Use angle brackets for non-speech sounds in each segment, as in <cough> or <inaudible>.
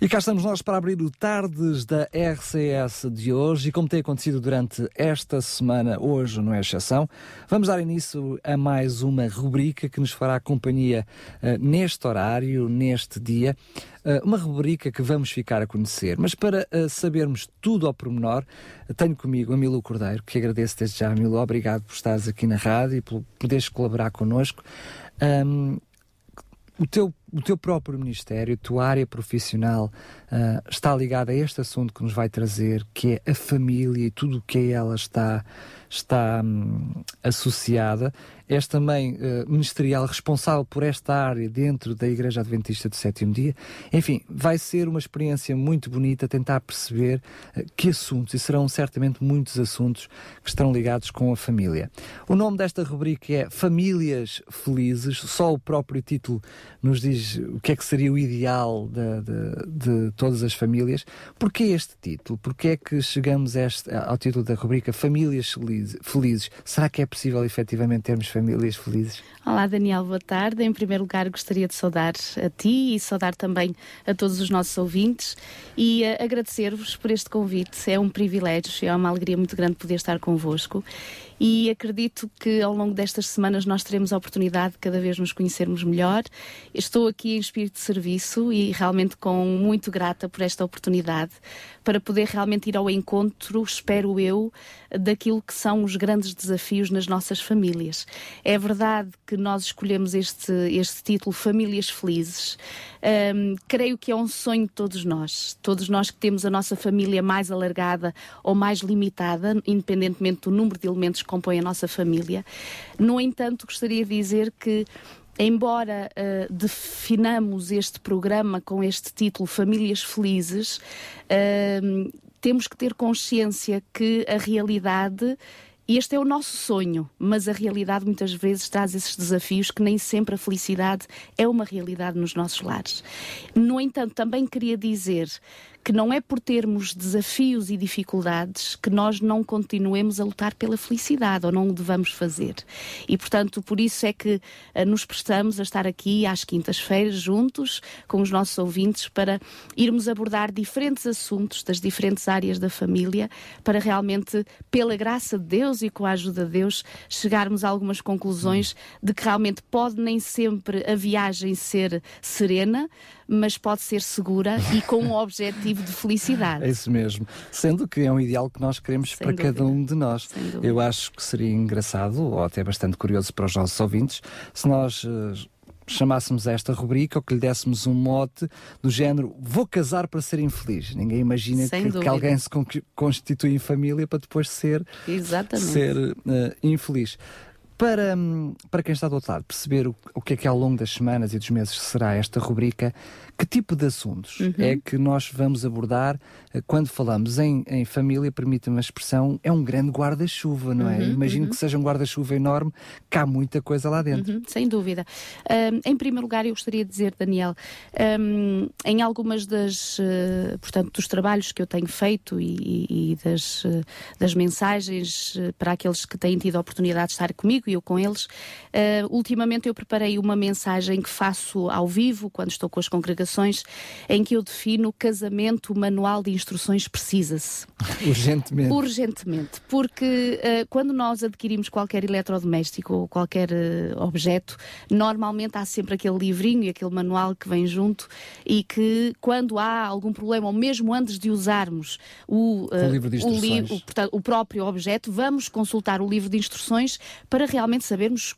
E cá estamos nós para abrir o Tardes da RCS de hoje e como tem acontecido durante esta semana, hoje não é exceção, vamos dar início a mais uma rubrica que nos fará companhia uh, neste horário, neste dia, uh, uma rubrica que vamos ficar a conhecer. Mas para uh, sabermos tudo ao pormenor, tenho comigo a Milu Cordeiro, que agradeço desde já, Milu, obrigado por estares aqui na rádio e por poderes colaborar connosco. Um, o teu, o teu próprio ministério, a tua área profissional uh, está ligada a este assunto que nos vai trazer, que é a família e tudo o que a ela está, está um, associada és também uh, ministerial responsável por esta área dentro da Igreja Adventista do Sétimo Dia. Enfim, vai ser uma experiência muito bonita tentar perceber uh, que assuntos, e serão certamente muitos assuntos que estarão ligados com a família. O nome desta rubrica é Famílias Felizes, só o próprio título nos diz o que é que seria o ideal de, de, de todas as famílias. Porquê este título? Porquê é que chegamos este, ao título da rubrica Famílias Felizes? Será que é possível efetivamente termos famílias felizes. Olá, Daniel, boa tarde. Em primeiro lugar, gostaria de saudar a ti e saudar também a todos os nossos ouvintes e uh, agradecer-vos por este convite. É um privilégio, é uma alegria muito grande poder estar convosco e acredito que ao longo destas semanas nós teremos a oportunidade de cada vez nos conhecermos melhor. Estou aqui em espírito de serviço e realmente com muito grata por esta oportunidade para poder realmente ir ao encontro, espero eu, daquilo que são os grandes desafios nas nossas famílias. É verdade que nós escolhemos este, este título Famílias Felizes. Um, creio que é um sonho de todos nós. Todos nós que temos a nossa família mais alargada ou mais limitada, independentemente do número de elementos que compõem a nossa família. No entanto, gostaria de dizer que embora uh, definamos este programa com este título Famílias Felizes, uh, temos que ter consciência que a realidade este é o nosso sonho, mas a realidade muitas vezes traz esses desafios que nem sempre a felicidade é uma realidade nos nossos lares. No entanto, também queria dizer que não é por termos desafios e dificuldades que nós não continuemos a lutar pela felicidade ou não o devamos fazer. E, portanto, por isso é que uh, nos prestamos a estar aqui às quintas-feiras juntos com os nossos ouvintes para irmos abordar diferentes assuntos das diferentes áreas da família para realmente, pela graça de Deus e com a ajuda de Deus, chegarmos a algumas conclusões de que realmente pode nem sempre a viagem ser serena, mas pode ser segura e com um <laughs> objetivo de felicidade. É isso mesmo. Sendo que é um ideal que nós queremos Sem para dúvida. cada um de nós. Eu acho que seria engraçado, ou até bastante curioso para os nossos ouvintes, se nós. Uh, chamássemos esta rubrica ou que lhe dessemos um mote do género vou casar para ser infeliz. Ninguém imagina que, que, alguém se constitui em família para depois ser, ser uh, infeliz. Para, hum, para quem está do outro lado perceber o, o que é que ao longo das semanas e dos meses será esta rubrica, que tipo de assuntos uhum. é que nós vamos abordar eh, quando falamos em, em família, permita-me a expressão, é um grande guarda-chuva, não é? Uhum, Imagino uhum. que seja um guarda-chuva enorme, que há muita coisa lá dentro. Uhum, sem dúvida. Um, em primeiro lugar, eu gostaria de dizer, Daniel, um, em algumas das, uh, portanto, dos trabalhos que eu tenho feito e, e das, uh, das mensagens uh, para aqueles que têm tido a oportunidade de estar comigo e eu com eles, ultimamente eu preparei uma mensagem que faço ao vivo, quando estou com as congregações em que eu defino casamento, manual de instruções precisa-se. <laughs> Urgentemente. Urgentemente. Porque uh, quando nós adquirimos qualquer eletrodoméstico ou qualquer uh, objeto, normalmente há sempre aquele livrinho e aquele manual que vem junto e que quando há algum problema, ou mesmo antes de usarmos o, uh, o livro de instruções. O, li portanto, o, próprio objeto, vamos consultar o livro de instruções para realmente sabermos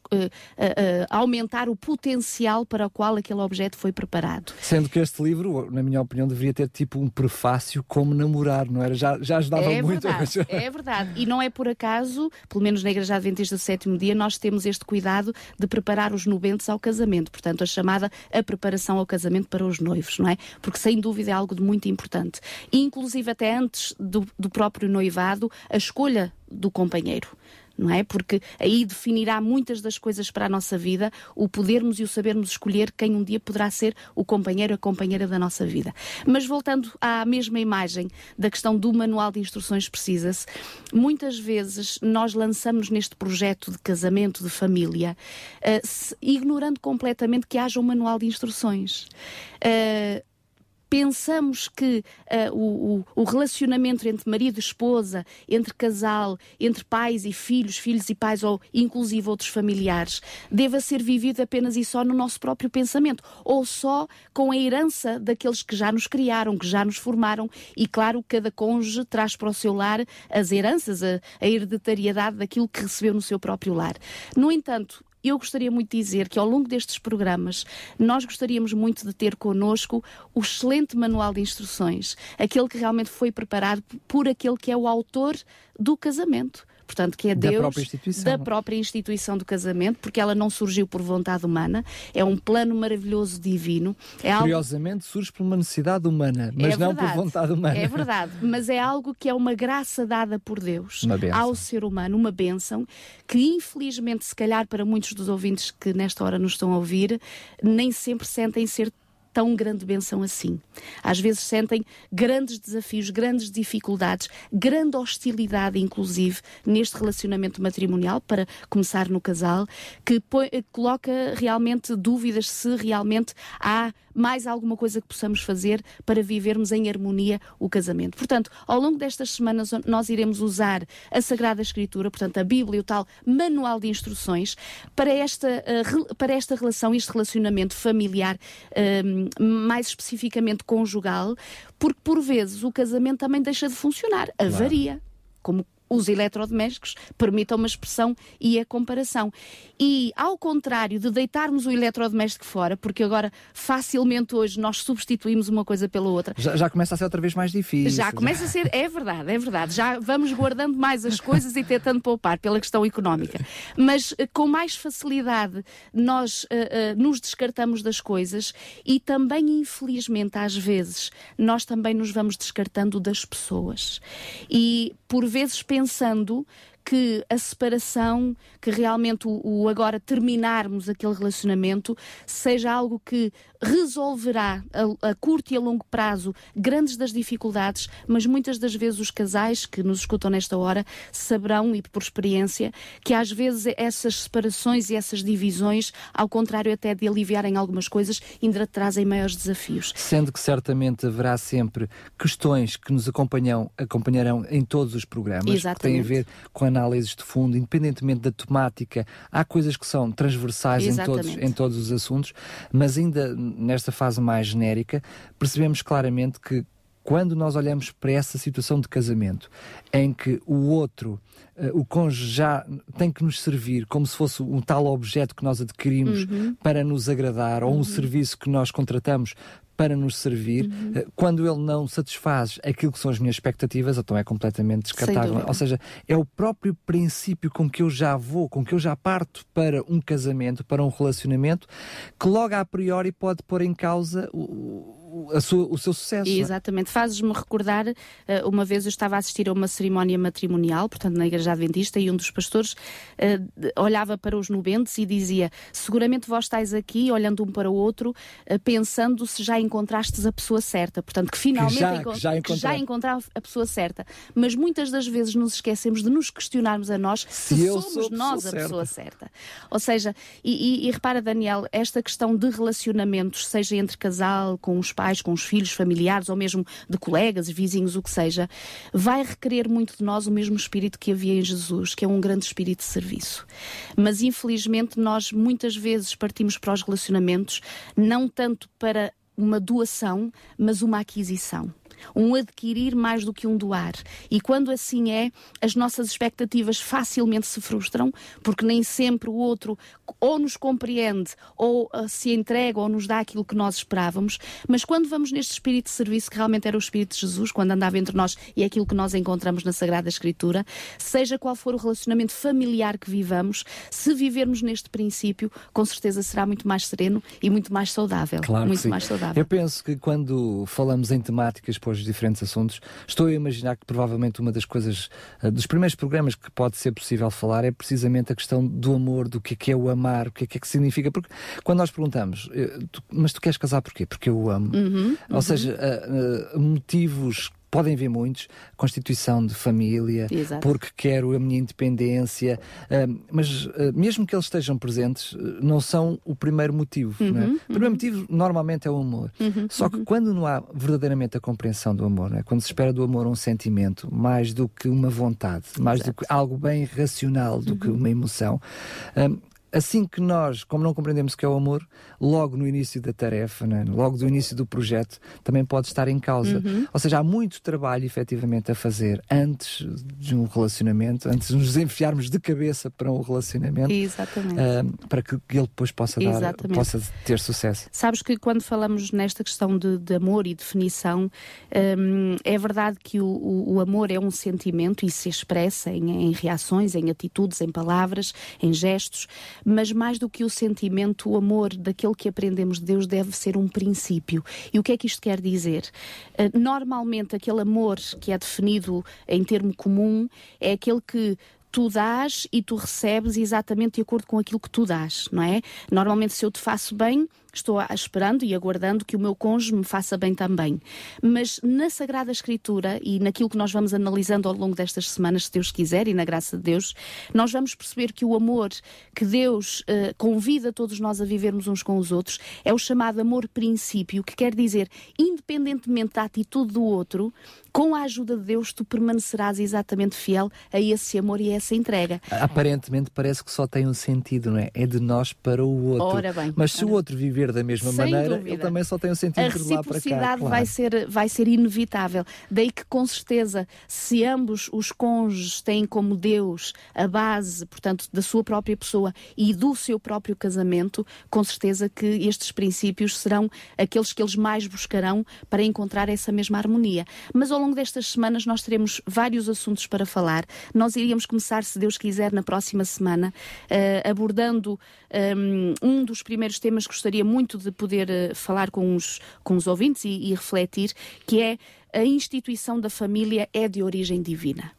aumentar o potencial para o qual aquele objeto foi preparado. Sendo que este livro, na minha opinião, deveria ter tipo um prefácio como namorar, não era? Já, já ajudava é muito. Verdade, é verdade. E não é por acaso, pelo menos na Igreja Adventista do Sétimo Dia, nós temos este cuidado de preparar os nubentes ao casamento. Portanto, a chamada a preparação ao casamento para os noivos, não é? Porque sem dúvida é algo de muito importante. E, inclusive até antes do, do próprio noivado, a escolha do companheiro não é? Porque aí definirá muitas das coisas para a nossa vida, o podermos e o sabermos escolher quem um dia poderá ser o companheiro, a companheira da nossa vida. Mas voltando à mesma imagem da questão do manual de instruções precisa-se, muitas vezes nós lançamos neste projeto de casamento, de família, uh, ignorando completamente que haja um manual de instruções. Uh, pensamos que uh, o, o, relacionamento entre marido e esposa, entre casal, entre pais e filhos, filhos e pais, ou inclusive outros familiares, deva ser vivido apenas e só no nosso próprio pensamento, ou só com a herança daqueles que já nos criaram, que já nos formaram, e claro, cada cônjuge traz para o seu lar as heranças, a, a hereditariedade daquilo que recebeu no seu próprio lar. No entanto, eu gostaria muito de dizer que ao longo destes programas nós gostaríamos muito de ter connosco o excelente manual de instruções, aquele que realmente foi preparado por aquele que é o autor do casamento portanto, que é da Deus própria instituição. da própria instituição do casamento, porque ela não surgiu por vontade humana, é um plano maravilhoso divino. É Curiosamente, algo... surge por uma necessidade humana, mas é não por vontade humana. É verdade, mas é algo que é uma graça dada por Deus ao ser humano, uma bênção, que infelizmente, se calhar para muitos dos ouvintes que nesta hora nos estão a ouvir, nem sempre sentem ser tão grande benção assim. Às vezes sentem grandes desafios, grandes dificuldades, grande hostilidade, inclusive, neste relacionamento matrimonial, para começar no casal, que põe, coloca realmente dúvidas se realmente há mais alguma coisa que possamos fazer para vivermos em harmonia o casamento. Portanto, ao longo destas semanas, nós iremos usar a Sagrada Escritura, portanto, a Bíblia, o tal manual de instruções, para esta, uh, para esta relação, este relacionamento familiar, uh, mais especificamente conjugal, porque por vezes o casamento também deixa de funcionar, avaria. Claro. Como os eletrodomésticos permitam uma expressão e a comparação. E ao contrário de deitarmos o eletrodoméstico fora, porque agora facilmente hoje nós substituímos uma coisa pela outra. Já, já começa a ser outra vez mais difícil. Já começa a ser, é verdade, é verdade. Já vamos guardando mais as coisas e tentando poupar pela questão económica. Mas eh, com mais facilidade nós uh, uh, nos descartamos das coisas e também, infelizmente, às vezes, nós também nos vamos descartando das pessoas. E por vezes pensando que a separação, que realmente o, o, agora terminarmos aquele relacionamento, seja algo que resolverá a, a, curto e a longo prazo grandes das dificuldades, mas muitas das vezes os casais que nos escutam nesta hora saberão, e por experiência, que às vezes essas separações e essas divisões, ao contrário até de aliviarem algumas coisas, ainda trazem maiores desafios. Sendo que certamente haverá sempre questões que nos acompanham, acompanharão em todos os programas, Exatamente. que têm a ver com a análises de fundo, independentemente da temática, há coisas que são transversais em todos, em todos os assuntos, mas ainda nesta fase mais genérica, percebemos claramente que quando nós olhamos para essa situação de casamento, em que o outro, uh, o cônjuge já tem que nos servir como se fosse um tal objeto que nós adquirimos uhum. para nos agradar, uhum. ou um serviço que nós contratamos para nos servir, uhum. Eh, quando ele não satisfaz aquilo que são as minhas expectativas, então é completamente descartável. Ou seja, é o próprio princípio com que eu já vou, com que eu já parto para um casamento, para um relacionamento, que logo a priori pode pôr em causa o, sua, o seu sucesso. É? Exatamente. Fazes-me recordar, uh, uma vez eu estava a assistir a uma cerimónia matrimonial, portanto, na Igreja Adventista, e um dos pastores uh, olhava para os nubentes e dizia: Seguramente vós estáis aqui, olhando um para o outro, uh, pensando se já encontrastes a pessoa certa. Portanto, que finalmente que já, encont que já, que já a pessoa certa. Mas muitas das vezes nos esquecemos de nos questionarmos a nós se, se somos nós a pessoa certa. Ou seja, e, e, e repara, Daniel, esta questão de relacionamentos, seja entre casal, com os pais, com os filhos, familiares ou mesmo de colegas, vizinhos, o que seja, vai requerer muito de nós o mesmo espírito que havia em Jesus, que é um grande espírito de serviço. Mas infelizmente nós muitas vezes partimos para os relacionamentos não tanto para uma doação, mas uma aquisição um adquirir mais do que um doar. E quando assim é, as nossas expectativas facilmente se frustram, porque nem sempre o outro ou nos compreende, ou uh, se entrega, ou nos dá aquilo que nós esperávamos. Mas quando vamos neste espírito de serviço, que realmente era o espírito de Jesus, quando andava entre nós, e é aquilo que nós encontramos na Sagrada Escritura, seja qual for o relacionamento familiar que vivamos, se vivermos neste princípio, com certeza será muito mais sereno e muito mais saudável. Claro muito mais saudável. Eu penso que quando falamos em temáticas, para os diferentes assuntos. Estou a imaginar que provavelmente uma das coisas, uh, dos primeiros programas que pode ser possível falar é precisamente a questão do amor, do que é, que é o amar, o que é que, é que significa. Porque quando nós perguntamos, tu, mas tu queres casar porquê? Porque eu o amo. Uhum, Ou uhum. seja, uh, motivos podem ver muitos, constituição de família, Exato. porque quero a minha independência, uh, mas uh, mesmo que eles estejam presentes, não são o primeiro motivo. Uhum, é? uhum. O primeiro motivo normalmente é o amor. Uhum, Só que quando não há verdadeiramente a compreensão do amor, é? quando se espera do amor um sentimento mais do que uma vontade, mais Exato. do que algo bem racional do que uma emoção, um, assim que nós, como não compreendemos o que é o amor, logo no início da tarefa, né? logo do início do projeto, também pode estar em causa. Uhum. Ou seja, há muito trabalho efetivamente a fazer antes de um relacionamento, antes de nos enfiarmos de cabeça para um relacionamento, Exatamente. uh, para que ele depois possa, dar, Exatamente. possa ter sucesso. Sabes que quando falamos nesta questão de, de amor e definição, hum, é verdade que o, o- o amor é um sentimento e se expressa em, em reações, em atitudes, em palavras, em gestos, mas mais do que o sentimento, o amor daquele que aprendemos de Deus deve ser um princípio. E o que é que isto quer dizer? Uh, normalmente, aquele amor que é definido em termo comum é aquele que tu dás e tu recebes exatamente de acordo com aquilo que tu dás, não é? Normalmente, se eu te faço bem, estou esperando e aguardando que o meu cônjuge me faça bem também. Mas na Sagrada Escritura e naquilo que nós vamos analisando ao longo destas semanas, se Deus quiser e na graça de Deus, nós vamos perceber que o amor que Deus eh, convida todos nós a vivermos uns com os outros é o chamado amor princípio, que quer dizer, independentemente da atitude do outro, com a ajuda de Deus, tu permanecerás exatamente fiel a esse amor e a essa entrega. Aparentemente parece que só tem um sentido, não é? É de nós para o outro. Ora bem, Mas se o ora. outro viver da mesma Sem maneira, dúvida. ele também só tem um sentido A de lá para cá. reciprocidade claro. vai, ser, vai ser inevitável. Daí que, com certeza, se ambos os cônjuges têm como Deus a base, portanto, da sua própria pessoa e do seu próprio casamento, com certeza que estes princípios serão aqueles que eles mais buscarão para encontrar essa mesma harmonia. Mas ao longo destas semanas nós teremos vários assuntos para falar. Nós iríamos começar, se Deus quiser, na próxima semana, eh, abordando um, um dos primeiros temas que gostaria muito de poder eh, falar com os, com os ouvintes e, e refletir, que é a instituição da família é de origem divina.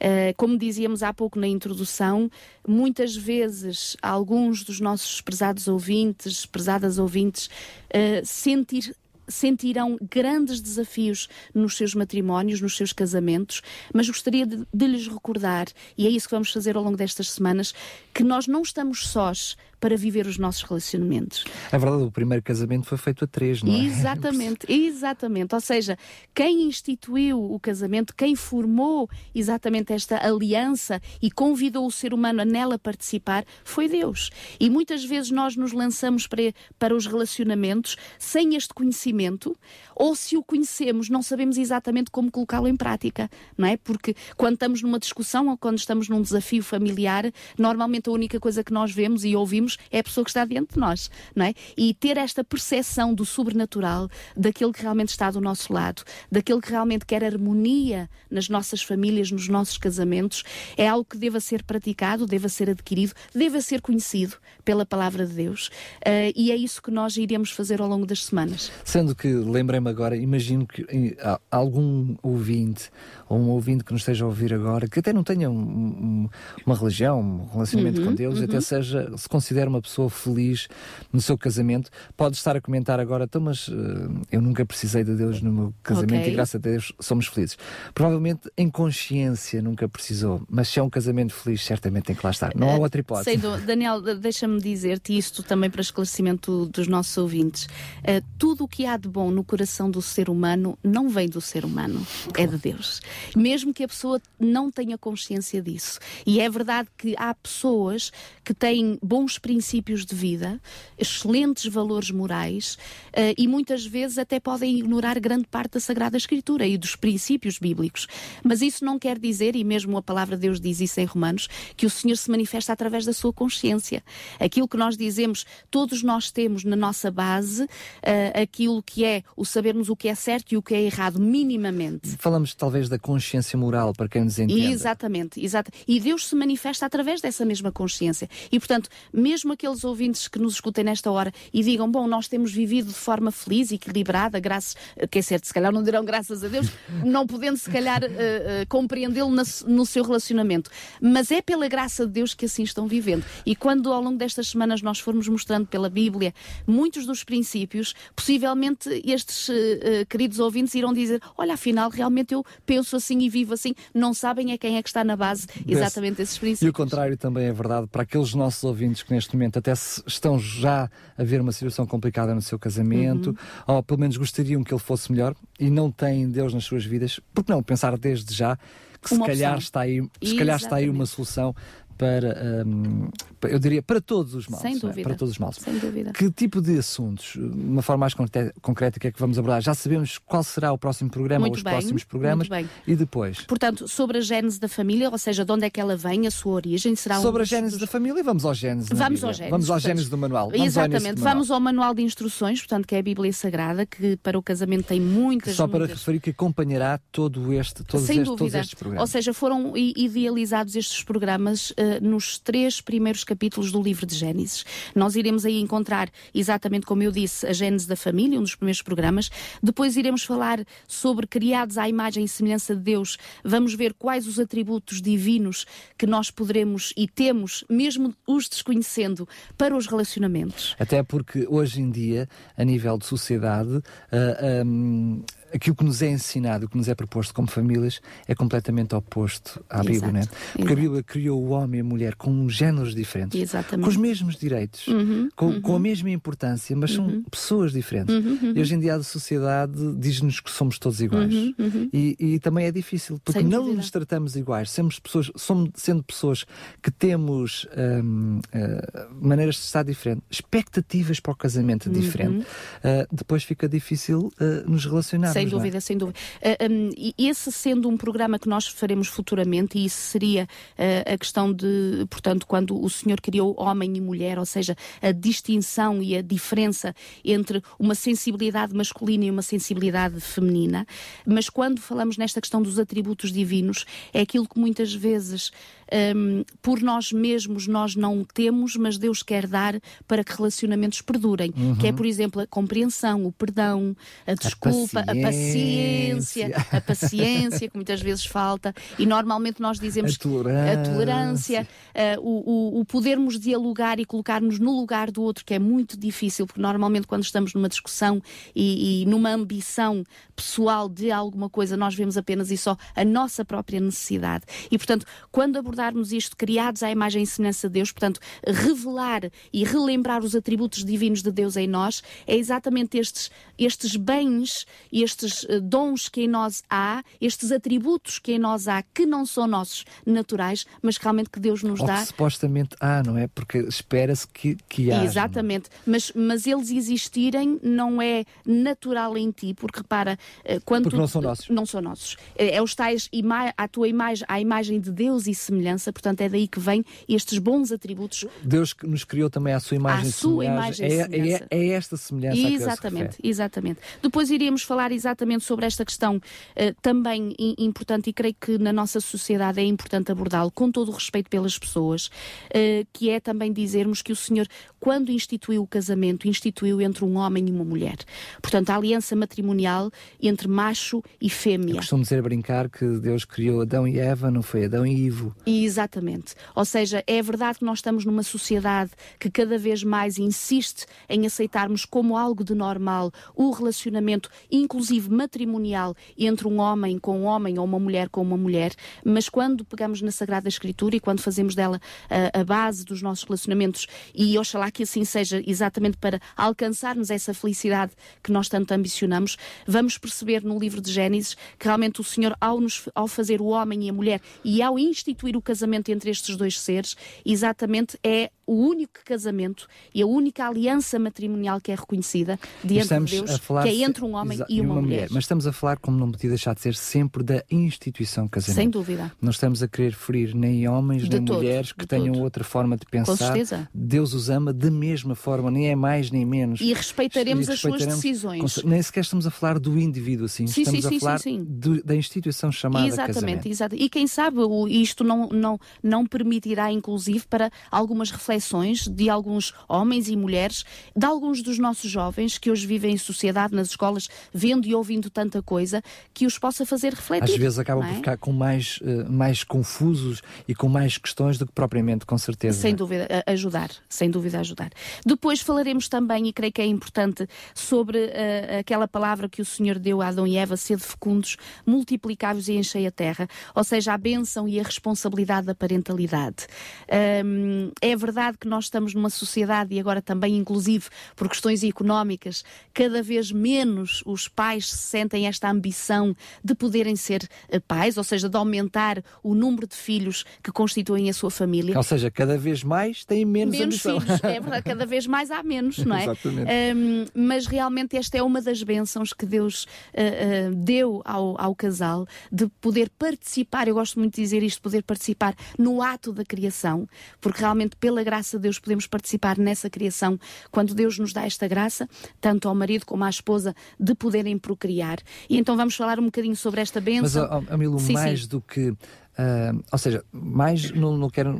Uh, como dizíamos há pouco na introdução, muitas vezes alguns dos nossos prezados ouvintes, prezadas ouvintes, uh, sentir, sentirão grandes desafios nos seus matrimónios, nos seus casamentos, mas gostaria de, de lhes recordar, e é isso que vamos fazer ao longo destas semanas, que nós não estamos sós para viver os nossos relacionamentos. É verdade, o primeiro casamento foi feito a três, não é? Exatamente, exatamente. Ou seja, quem instituiu o casamento, quem formou exatamente esta aliança e convidou o ser humano a nela participar, foi Deus. E muitas vezes nós nos lançamos para, para os relacionamentos sem este conhecimento, ou se o conhecemos, não sabemos exatamente como colocá-lo em prática, não é? Porque quando estamos numa discussão ou quando estamos num desafio familiar, normalmente a única coisa que nós vemos e ouvimos é a pessoa que está diante de nós, não é? E ter esta percepção do sobrenatural, daquele que realmente está do nosso lado, daquele que realmente quer harmonia nas nossas famílias, nos nossos casamentos, é algo que deva ser praticado, deva ser adquirido, deva ser conhecido pela palavra de Deus. Uh, e é isso que nós iremos fazer ao longo das semanas. Sendo que, lembrei-me agora, imagino que eh, algum ouvinte, ou um ouvinte que nos esteja a ouvir agora, que até não tenha um- um- uma religião, um relacionamento Uhum, com Deus, até seja, se considera uma pessoa feliz no seu casamento, pode estar a comentar agora, então, mas eh, eu nunca precisei de Deus no meu casamento Ok. e graças a Deus somos felizes. Provavelmente em consciência nunca precisou, mas se é um casamento feliz, certamente tem que lá estar. Não há outra hipótese. Sei, do- Daniel, de- deixa-me dizer-te isto também para esclarecimento dos nossos ouvintes. Uh, tudo o que há de bom no coração do ser humano não vem do ser humano, é de Deus. Mesmo que a pessoa não tenha consciência disso. E é verdade que há pessoas que têm bons princípios de vida, excelentes valores morais uh, e muitas vezes até podem ignorar grande parte da Sagrada Escritura e dos princípios bíblicos. Mas isso não quer dizer, e mesmo a palavra de Deus diz isso em Romanos, que o Senhor se manifesta através da sua consciência. Aquilo que nós dizemos, todos nós temos na nossa base uh, aquilo que é o sabermos o que é certo e o que é errado, minimamente. Falamos talvez da consciência moral, para quem nos entenda. Exatamente, exato. E Deus se manifesta através dessa mesma consciência. E, portanto, mesmo mesmo aqueles ouvintes que nos escutem nesta hora e digam, bom, nós temos vivido de forma feliz e equilibrada, graças, quer dizer, se calhar não dirão graças a Deus, <laughs> não podendo se calhar uh, uh, compreendê-lo no seu relacionamento. Mas é pela graça de Deus que assim estão vivendo. E quando ao longo destas semanas nós formos mostrando pela Bíblia muitos dos princípios, possivelmente estes uh, queridos ouvintes irão dizer: Olha, afinal, realmente eu penso assim e vivo assim. Não sabem é quem é que está na base exatamente desses princípios. E o contrário também é verdade para aqueles nossos ouvintes que neste momento até estão já a ver uma situação complicada no seu casamento, uhum. ou pelo menos gostariam que ele fosse melhor e não têm Deus nas suas vidas, porque não pensar desde já que se calhar, está aí, se calhar está aí uma solução para, um, eu diria, para todos os males. Sem é? dúvida. É? Para todos os males. Sem dúvida. Que tipo de assuntos, de uma forma mais concreta, que é que vamos abordar? Já sabemos qual será o próximo programa muito ou os bem, próximos programas e depois? Portanto, sobre a gênese da família, ou seja, de onde é que ela vem, a sua origem, será Sobre um a gênese dos... da família, vamos ao gênese. Vamos ao gênese. Vamos ao gênese do manual. Vamos exatamente, ao vamos ao manual de instruções, portanto, que é a Bíblia Sagrada, que para o casamento tem muitas. Só muitas... para referir que acompanhará todo este, todos, Sem este, todos estes programas. Ou seja, foram idealizados estes programas uh, nos três três primeiros capítulos do livro de Gênesis. Nós iremos aí encontrar, exatamente como eu disse, a Gênese da família, um dos primeiros programas. Depois iremos falar sobre criados à imagem e semelhança de Deus. Vamos ver quais os atributos divinos que nós poderemos e temos, mesmo os desconhecendo, para os relacionamentos. Até porque hoje em dia, a nível de sociedade, uh, ah, um, aquilo que nos é ensinado, o que nos é proposto como famílias, é completamente oposto à Exato. Bíblia, né? Porque Exato. a Bíblia criou o homem e a mulher com géneros diferentes, Exatamente. com os mesmos direitos, uhum, com, uhum. com, a mesma importância, mas uhum. são pessoas diferentes. Uhum, uhum. E hoje em dia a sociedade diz-nos que somos todos iguais. Uhum, e, e, também é difícil, porque não nos tratamos iguais, somos pessoas, somos, sendo pessoas que temos um, uh, eh, maneiras de estar diferentes, expectativas para o casamento diferente, uh, depois fica difícil uh, nos relacionarmos. Sem dúvida, sem dúvida. Uh, um, esse sendo um programa que nós faremos futuramente, e isso seria uh, a questão de, portanto, quando o Senhor criou homem e mulher, ou seja, a distinção e a diferença entre uma sensibilidade masculina e uma sensibilidade feminina. Mas quando falamos nesta questão dos atributos divinos, é aquilo que muitas vezes um, por nós mesmos nós não temos, mas Deus quer dar para que relacionamentos perdurem. Uhum. Que é, por exemplo, a compreensão, o perdão, a desculpa, a paciência, a paciência, a paciência que muitas vezes falta. E normalmente nós dizemos a tolerância, a tolerância uh, o, o, o podermos dialogar e colocar-nos no lugar do outro, que é muito difícil, porque normalmente quando estamos numa discussão e, e numa ambição pessoal de alguma coisa, nós vemos apenas e só a nossa própria necessidade. E, portanto, quando abordamos recordarmos isto, criados à imagem e semelhança de Deus, portanto, revelar e relembrar os atributos divinos de Deus em nós, é exatamente estes, estes bens, estes eh, dons que em nós há, estes atributos que em nós há, que não são nossos naturais, mas realmente que Deus nos Ou dá. Que supostamente há, não é? Porque espera-se que, que haja. Exatamente, mas, mas eles existirem não é natural em ti, porque repara, eh, quando porque não são nossos. Não são nossos. É, é os tais, a tua imagem, a imagem de Deus e semelhança semelhança, portanto é daí que vêm estes bons atributos. Deus nos criou também à sua imagem à sua imagem é, é, é, esta semelhança Exatamente, exatamente. Depois iríamos falar exatamente sobre esta questão uh, também importante e creio que na nossa sociedade é importante abordá-lo com todo o respeito pelas pessoas, uh, que é também dizermos que o Senhor, quando instituiu o casamento, instituiu entre um homem e uma mulher. Portanto, a aliança matrimonial entre macho e fêmea. Eu costumo dizer a brincar que Deus criou Adão e Eva, não foi Adão e Ivo. E Exatamente. Ou seja, é verdade que nós estamos numa sociedade que cada vez mais insiste em aceitarmos como algo de normal o relacionamento, inclusive matrimonial, entre um homem com um homem ou uma mulher com uma mulher, mas quando pegamos na Sagrada Escritura e quando fazemos dela a, a base dos nossos relacionamentos, e oxalá que assim seja exatamente para alcançarmos essa felicidade que nós tanto ambicionamos, vamos perceber no livro de Gênesis que realmente o Senhor, ao, nos, ao fazer o homem e a mulher e ao instituir o casamento entre estes dois seres, exatamente é o único casamento e a única aliança matrimonial que é reconhecida diante estamos de Deus, que é entre um homem e uma, uma mulher. mulher. Mas estamos a falar, como não podia deixar de ser, sempre da instituição casamento. Sem dúvida. Não estamos a querer ferir nem homens de nem todo, mulheres que tenham todo. outra forma de pensar. Com certeza. Deus os ama da mesma forma, nem é mais nem menos. E respeitaremos, e respeitaremos as suas decisões. Nem sequer estamos a falar do indivíduo assim, sim, estamos sim, a falar sim, do, da instituição chamada exatamente, casamento. Exatamente, e quem sabe isto não, não, não permitirá, inclusive, para algumas reflexões reflexões de alguns homens e mulheres, de alguns dos nossos jovens que hoje vivem em sociedade, nas escolas, vendo e ouvindo tanta coisa, que os possa fazer refletir. Às vezes acabam é? por ficar com mais, uh, mais confusos e com mais questões do que propriamente, com certeza. Sem dúvida, ajudar, sem dúvida ajudar. Depois falaremos também, e creio que é importante, sobre uh, aquela palavra que o Senhor deu a Adão e Eva, sede fecundos, multiplicáveis e enchei a terra, ou seja, a bênção e a responsabilidade da parentalidade. Um, é verdade que nós estamos numa sociedade, e agora também, inclusive, por questões económicas, cada vez menos os pais sentem esta ambição de poderem ser uh, pais, ou seja, de aumentar o número de filhos que constituem a sua família. Ou seja, cada vez mais têm menos, menos ambição. filhos. É <laughs> verdade, cada vez mais há menos, não é? Exatamente. Um, mas realmente esta é uma das bênçãos que Deus uh, uh, deu ao, ao casal de poder participar, eu gosto muito de dizer isto, poder participar no ato da criação, porque realmente pela graça de Deus podemos participar nessa criação quando Deus nos dá esta graça, tanto ao marido como à esposa, de poderem procriar. E então vamos falar um bocadinho sobre esta bênção. Mas, Amilo, mais sim. do que Uh, ou seja, mais não, não quero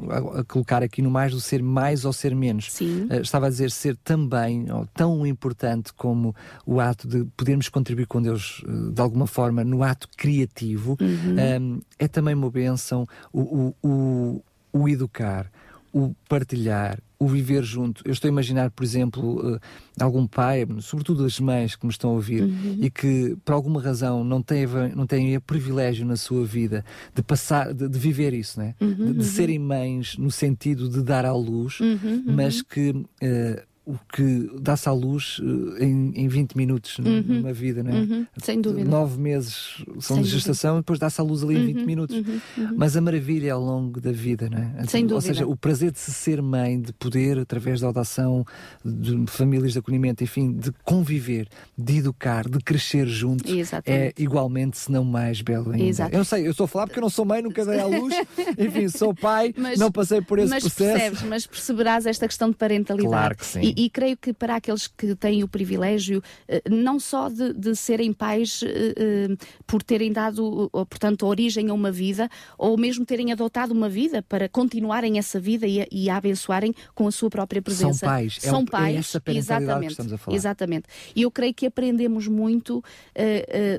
colocar aqui no mais do ser mais ou ser menos. Uh, estava a dizer ser também ou, tão importante como o ato de podermos contribuir com Deus uh, de alguma forma no ato criativo. Uhum. é também uma benção o, o, o, o educar, o partilhar, o viver junto. Eu estou a imaginar, por exemplo, uh, algum pai, sobretudo as mães que me estão a ouvir uhum. e que por alguma razão não têm, não têm o privilégio na sua vida de passar, de, de viver isso, né? Uhum, de, de uhum. serem mães no sentido de dar à luz, uhum, mas que uh, o que dá-se à luz uh, em, em 20 minutos uhum. numa vida, não é? Uhum. Sem dúvida. Nove meses são Sem de gestação e depois dá-se à luz ali em 20 Uhum, minutos. uhum, uhum. Mas a maravilha é ao longo da vida, não é? Sem Ou dúvida. seja, o prazer de se ser mãe, de poder, através da audação, de famílias de acolhimento, enfim, de conviver, de educar, de crescer juntos, é igualmente, se não mais belo ainda. Exato. Eu não sei, eu estou a falar porque eu não sou mãe, nunca dei à luz, <laughs> enfim, sou pai, Mas- não passei por esse mas processo. percebes, mas perceberás esta questão de parentalidade. Claro que sim. E, e creio que para aqueles que têm o privilégio, eh, não só de, de serem pais eh, eh, por terem dado, portanto, origem a uma vida, ou mesmo terem adotado uma vida para continuarem essa vida e a, e a abençoarem com a sua própria presença. São pais. É São é pais, essa parentalidade que exatamente. estamos a falar. Exatamente. E eu creio que aprendemos muito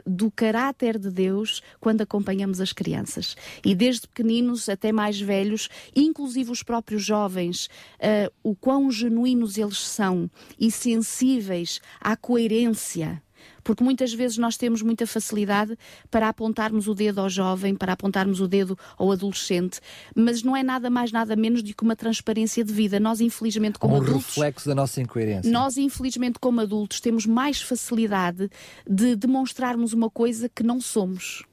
do caráter de Deus quando acompanhamos as crianças. E desde pequeninos até mais velhos, inclusive os próprios jovens, o quão genuínos eles são e sensíveis à coerência. Porque muitas vezes nós temos muita facilidade para apontarmos o dedo ao jovem, para apontarmos o dedo ao adolescente, mas não é nada mais, nada menos do que uma transparência de vida. Nós, infelizmente, como um adultos. reflexo da nossa incoerência. Nós, infelizmente, como adultos, temos mais facilidade de demonstrarmos uma coisa que não somos.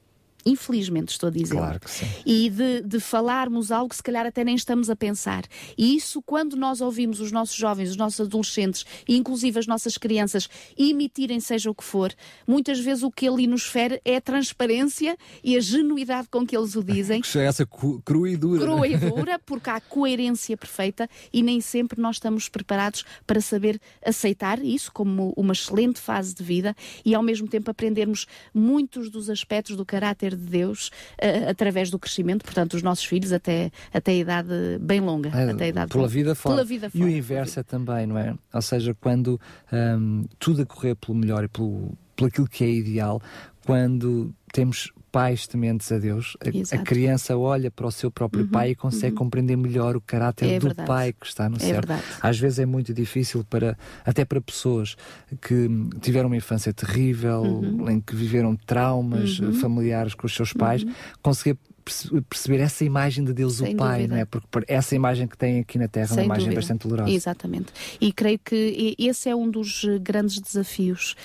Infelizmente, estou a dizer. Claro que sim. E de, de falarmos algo que se calhar até nem estamos a pensar. E isso, quando nós ouvimos os nossos jovens, os nossos adolescentes e inclusive as nossas crianças emitirem seja o que for, muitas vezes o que ali nos fere é a transparência e a genuidade com que eles o dizem. Que <laughs> essa crua e dura. Crua e <laughs> dura, porque há coerência perfeita e nem sempre nós estamos preparados para saber aceitar isso como uma excelente fase de vida e ao mesmo tempo aprendermos muitos dos aspectos do caráter de Deus eh, através do crescimento, portanto, dos nossos filhos até, até a idade bem longa. É, até a idade pela bem- vida fora. Pela vida E fora, o pela inverso é também, não é? Ou seja, quando hum, tudo a correr pelo melhor e pelo, pelo aquilo que é ideal, quando temos pais tementes a Deus, a- a, criança olha para o seu próprio Uhum, pai e consegue compreender melhor o caráter É do verdade. pai que está no É céu. verdade. Às vezes é muito difícil para até para pessoas que tiveram uma infância terrível, Uhum. em que viveram traumas eh, familiares com os seus pais, conseguir perce- perceber essa imagem de Deus Sem o Pai, dúvida. não é? Porque por- essa imagem que tem aqui na Terra é uma Sem imagem dúvida. bastante dolorosa. Exatamente. E creio que esse é um dos grandes desafios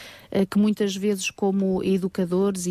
que muitas vezes, como educadores e,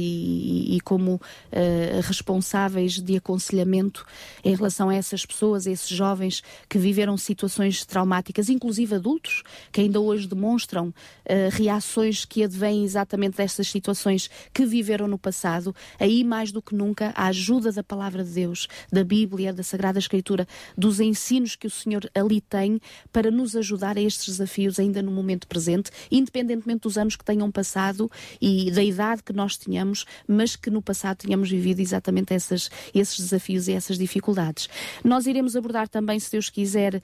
e- como eh, responsáveis de aconselhamento em relação a essas pessoas, a esses jovens que viveram situações traumáticas, inclusive adultos, que ainda hoje demonstram eh, reações que advêm exatamente destas situações que viveram no passado, aí mais do que nunca a ajuda da da palavra de Deus, da Bíblia, da Sagrada Escritura, dos ensinos que o Senhor ali tem para nos ajudar a estes desafios ainda no momento presente, independentemente dos anos que tenham passado e da idade que nós tenhamos, mas que no passado tenhamos vivido exatamente essas, esses desafios e essas dificuldades. Nós iremos abordar também, se Deus quiser, uh,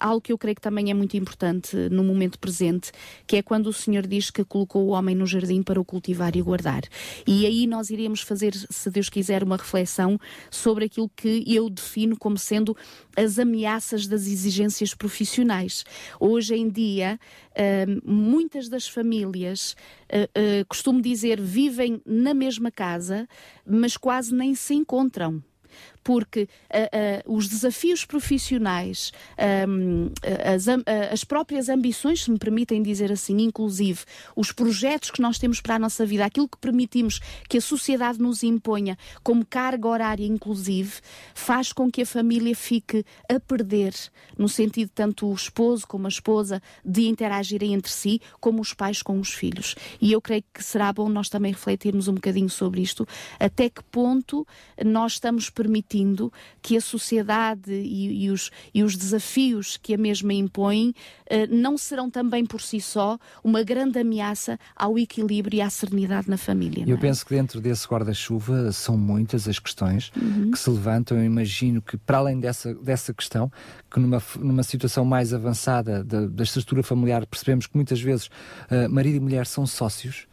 algo que eu creio que também é muito importante no momento presente, que é quando o Senhor diz que colocou o homem no jardim para o cultivar e guardar. E aí nós iremos fazer, se Deus quiser, uma reflexão sobre aquilo que eu defino como sendo as ameaças das exigências profissionais. Hoje em dia, uh, muitas das famílias, uh, uh, costumo dizer, vivem na mesma casa, mas quase nem se encontram porque uh, uh, os desafios profissionais, um, as, uh, as, próprias ambições, se me permitem dizer assim, inclusive os projetos que nós temos para a nossa vida, aquilo que permitimos que a sociedade nos imponha como carga horária, inclusive, faz com que a família fique a perder, no sentido tanto o esposo como a esposa de interagirem entre si, como os pais com os filhos. E eu creio que será bom nós também refletirmos um bocadinho sobre isto, até que ponto nós estamos permitindo permitindo que a sociedade e, e, os, e os desafios que a mesma impõe uh, não serão também por si só uma grande ameaça ao equilíbrio e à serenidade na família. Eu é? penso que dentro desse guarda-chuva são muitas as questões uhum. que se levantam. Eu imagino que, para além dessa, dessa questão, que numa, numa situação mais avançada da, da estrutura familiar, percebemos que muitas vezes uh, marido e mulher são sócios,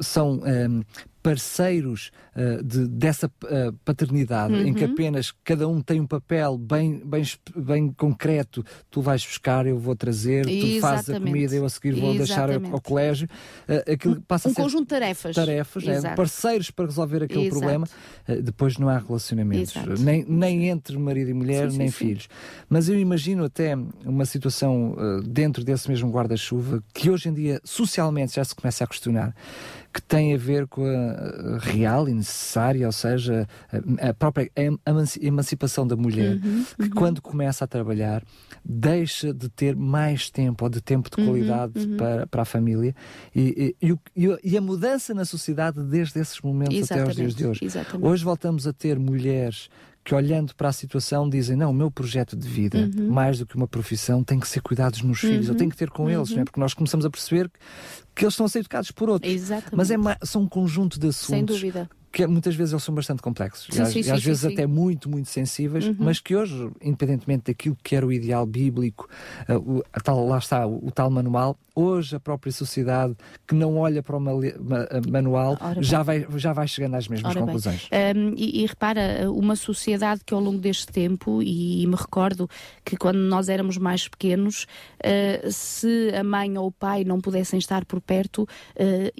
são um, ehm, parceiros uh, de, dessa uh, paternidade, uhum. em que uhum. apenas cada um tem um papel bem, bem, bem concreto, tu vais buscar, eu vou trazer, Exatamente. tu fazes a comida, eu a seguir vou Exatamente. deixar ao colégio. Uh, aquilo passa um conjunto de tarefas. Tarefas, é, parceiros para resolver aquele Exato. problema. depois não há relacionamentos, nem, nem entre marido e mulher, sim, nem sim, filhos. Sim. Mas eu imagino até uma situação dentro desse mesmo guarda-chuva que hoje em dia socialmente já se começa a questionar que tem a ver com a real e necessária, ou seja, a, própria emancipação da mulher, uhum, que uhum. quando começa a trabalhar deixa de ter mais tempo ou de tempo de uhum, qualidade uhum, para, para a família e, e, e, e, a mudança na sociedade desde esses momentos Exatamente. até os dias de hoje. Exatamente. Hoje voltamos a ter mulheres que olhando para a situação dizem, não, o meu projeto de vida, uhum. mais do que uma profissão, tem que ser cuidado dos meus uhum. filhos, eu tenho que ter com uhum. eles, não é? porque nós começamos a perceber que, que eles estão a ser educados por outros. Exatamente. Mas é, são um conjunto de assuntos Sem dúvida que muitas vezes eles são bastante complexos sim, e, às, sim, e às sim, vezes até muito, muito sensíveis, uhum. mas que hoje, independentemente daquilo que era o ideal bíblico, uh, o, tal, lá está o, o, tal manual, hoje a própria sociedade que não olha para o ma manual já vai, já vai chegando às mesmas Ora conclusões. Um, e, e, repara, uma sociedade que ao longo deste tempo, e, e me recordo que quando nós éramos mais pequenos, uh, se a mãe ou o pai não pudessem estar por perto, uh,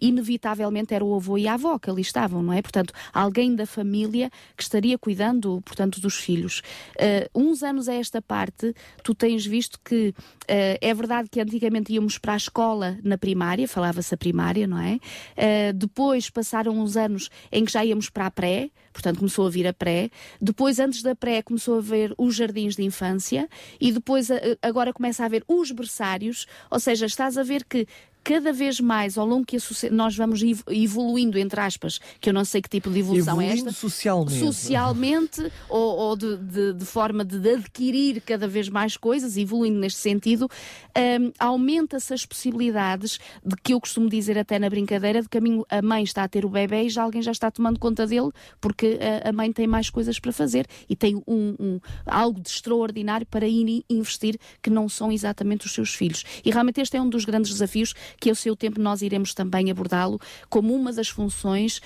inevitavelmente era o avô e a avó que ali estavam, não é? Portanto, alguém da família que estaria cuidando, portanto, dos filhos. Uh, uns anos a esta parte, tu tens visto que é verdade que antigamente íamos para a escola na primária, falava-se a primária, não é? Uh, depois passaram uns anos em que já íamos para a pré, portanto começou a vir a pré. Depois, antes da pré, começou a ver os jardins de infância e depois agora começa a haver os berçários, ou seja, estás a ver que cada vez mais ao longo que nós vamos evoluindo, entre aspas, que eu não sei que tipo de evolução é esta. socialmente. Socialmente <laughs> ou, ou de, de, de, forma de, de, adquirir cada vez mais coisas, evoluindo neste sentido, um, aumenta-se as possibilidades de que eu costumo dizer até na brincadeira de que a mãe está a ter o bebê e já alguém já está tomando conta dele porque a, a mãe tem mais coisas para fazer e tem um, um, algo de extraordinário para ir investir que não são exatamente os seus filhos. E realmente este é um dos grandes desafios que ao seu tempo nós iremos também abordá-lo como uma das funções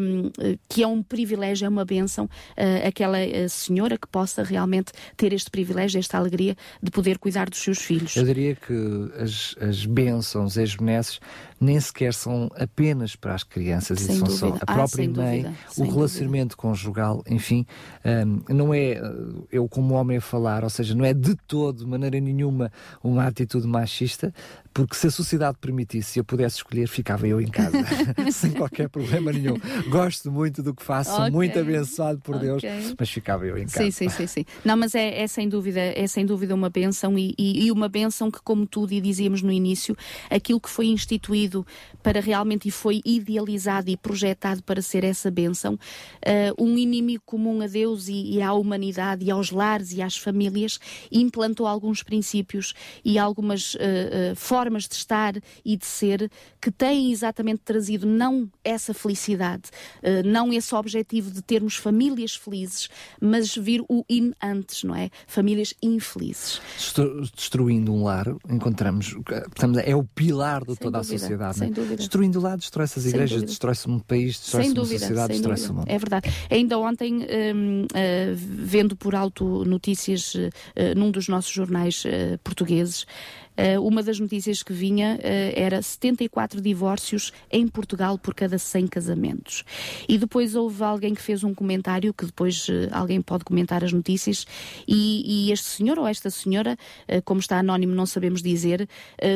um, que é um privilégio, é uma bênção, uh, aquela uh, senhora que possa realmente ter este privilégio, esta alegria de poder cuidar dos seus filhos. Eu diria que as, as bênçãos, as benesses, nem sequer são apenas para as crianças, sem são só a ah, própria ah, mãe, dúvida, o relacionamento dúvida. conjugal, enfim, um, não é eu como homem a falar, ou seja, não é de todo, de maneira nenhuma, uma atitude machista, porque se a sociedade permitisse, se eu pudesse escolher, ficava eu em casa, <laughs> <laughs> sem qualquer problema nenhum. Gosto muito do que faço, okay. muito abençoado por okay. Deus, mas ficava eu em casa. Sim, sim, sim, sim. Não, mas é, é sem dúvida, é sem dúvida uma benção e, e, e uma benção que, como tu dizíamos no início, aquilo que foi instituído para realmente e foi idealizado e projetado para ser essa bênção, uh, um inimigo comum a Deus e, e, à humanidade e aos lares e às famílias implantou alguns princípios e algumas uh, uh, formas de estar e de ser que têm exatamente trazido não essa felicidade, não esse objetivo de termos famílias felizes, mas vir o in antes, não é? Famílias infelizes. Destruindo um lar, encontramos, portanto, é o pilar de toda a sociedade. Sem é? dúvida. Destruindo lar, destrói-se as igrejas, destrói-se um país, destrói-se uma sociedade, destrói-se o mundo. É verdade. Ainda ontem, uh, vendo por alto notícias uh, num dos nossos jornais uh, portugueses, uma das notícias que vinha uh, era 74 divórcios em Portugal por cada 100 casamentos. E depois houve alguém que fez um comentário, que depois uh, alguém pode comentar as notícias, e, e este senhor ou esta senhora, como está anónimo, não sabemos dizer,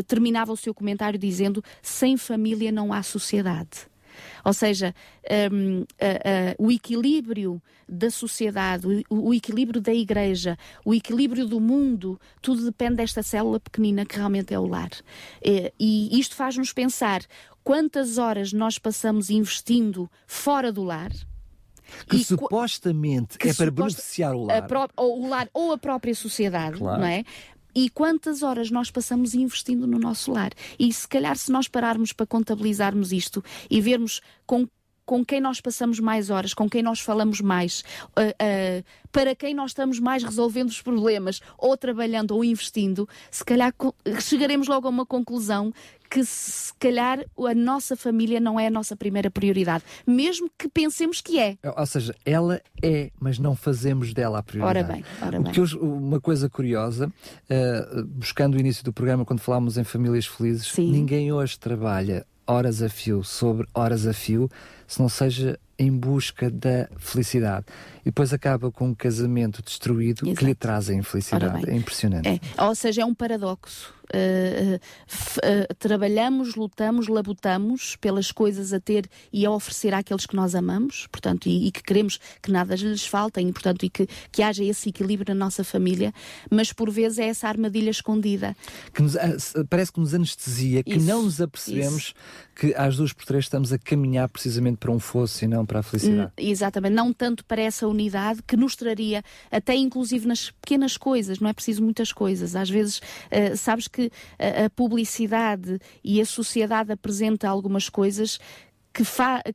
terminava o seu comentário dizendo: sem família não há sociedade. Ou seja, um, o equilíbrio da sociedade, o, o, equilíbrio da igreja, o equilíbrio do mundo, tudo depende desta célula pequenina que realmente é o lar. E, e isto faz-nos pensar quantas horas nós passamos investindo fora do lar. Que e supostamente que é para beneficiar o lar. ou o lar ou a própria sociedade, claro. não é? E quantas horas nós passamos investindo no nosso lar. E se calhar, se nós pararmos para contabilizarmos isto e vermos com com quem nós passamos mais horas, com quem nós falamos mais, uh, uh, para quem nós estamos mais resolvendo os problemas, ou trabalhando ou investindo, se calhar chegaremos logo a uma conclusão que se calhar a nossa família não é a nossa primeira prioridade, mesmo que pensemos que é. Ou seja, ela é, mas não fazemos dela a prioridade. Ora bem, ora bem. Hoje, uma coisa curiosa, uh, buscando o início do programa, quando falámos em famílias felizes, Sim. ninguém hoje trabalha horas a fio sobre horas a fio, se não seja em busca da felicidade. E depois acaba com um casamento destruído Exato. que lhe traz a infelicidade. É impressionante. É. Ou seja, é um paradoxo. Uh, uh, trabalhamos, lutamos, labutamos pelas coisas a ter e a oferecer àqueles que nós amamos, portanto, e, e que queremos que nada lhes faltem, e, portanto, e que, que haja esse equilíbrio na nossa família, mas por vezes é essa armadilha escondida. Que nos, parece que nos anestesia, que isso, não nos apercebemos isso. que às duas por três estamos a caminhar precisamente para um fosso e não para a felicidade. Hum, exatamente, não tanto para essa unidade que nos traria, até inclusive nas pequenas coisas, não é preciso muitas coisas. Às vezes, uh, sabes que a, a publicidade e a sociedade apresenta algumas coisas que,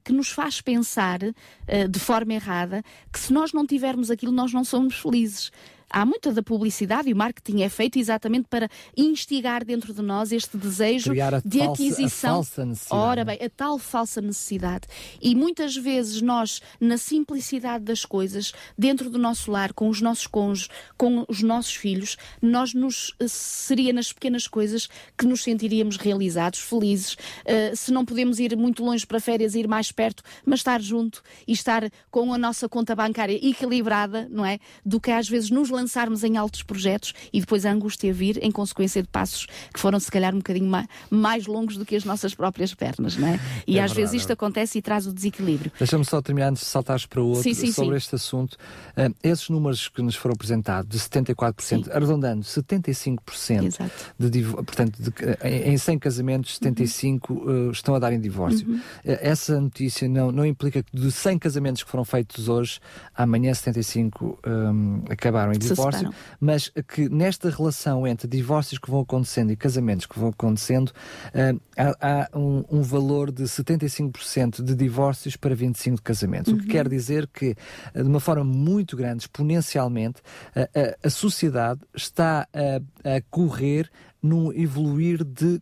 que, nos faz pensar uh, de forma errada que se nós não tivermos aquilo, nós não somos felizes há muita da publicidade e o marketing é feito exatamente para instigar dentro de nós este desejo de falsa, aquisição. A falsa necessidade. Ora bem, a tal falsa necessidade. E muitas vezes nós, na simplicidade das coisas, dentro do nosso lar, com os nossos cônjuges, com os nossos filhos, nós nos eh, seria nas pequenas coisas que nos sentiríamos realizados, felizes. Uh, se não podemos ir muito longe para férias, ir mais perto, mas estar junto e estar com a nossa conta bancária equilibrada, não é? Do que às vezes nos lançarmos em altos projetos e depois a angústia vir em consequência de passos que foram se calhar um bocadinho mais, mais longos do que as nossas próprias pernas, não é? E é às verdade, vezes isto é acontece e traz o desequilíbrio. Deixa-me só terminar antes de saltares para outro sim, sim, sobre sim. este assunto. Uh, esses números que nos foram apresentados, de 74%, arredondando, 75% Exato. de portanto, de, em 100 casamentos, 75 uhum. uh, estão a dar em divórcio. Uhum. Uh, essa notícia não, não implica que de 100 casamentos que foram feitos hoje, amanhã 75 um, acabaram em divórcio divórcio, mas que nesta relação entre divórcios que vão acontecendo e casamentos que vão acontecendo, uh, há, há um, um, valor de 75% de divórcios para 25% de casamentos. Uhum. O que uhum. quer dizer que, de uma forma muito grande, exponencialmente, a, a, sociedade está a, a correr num evoluir de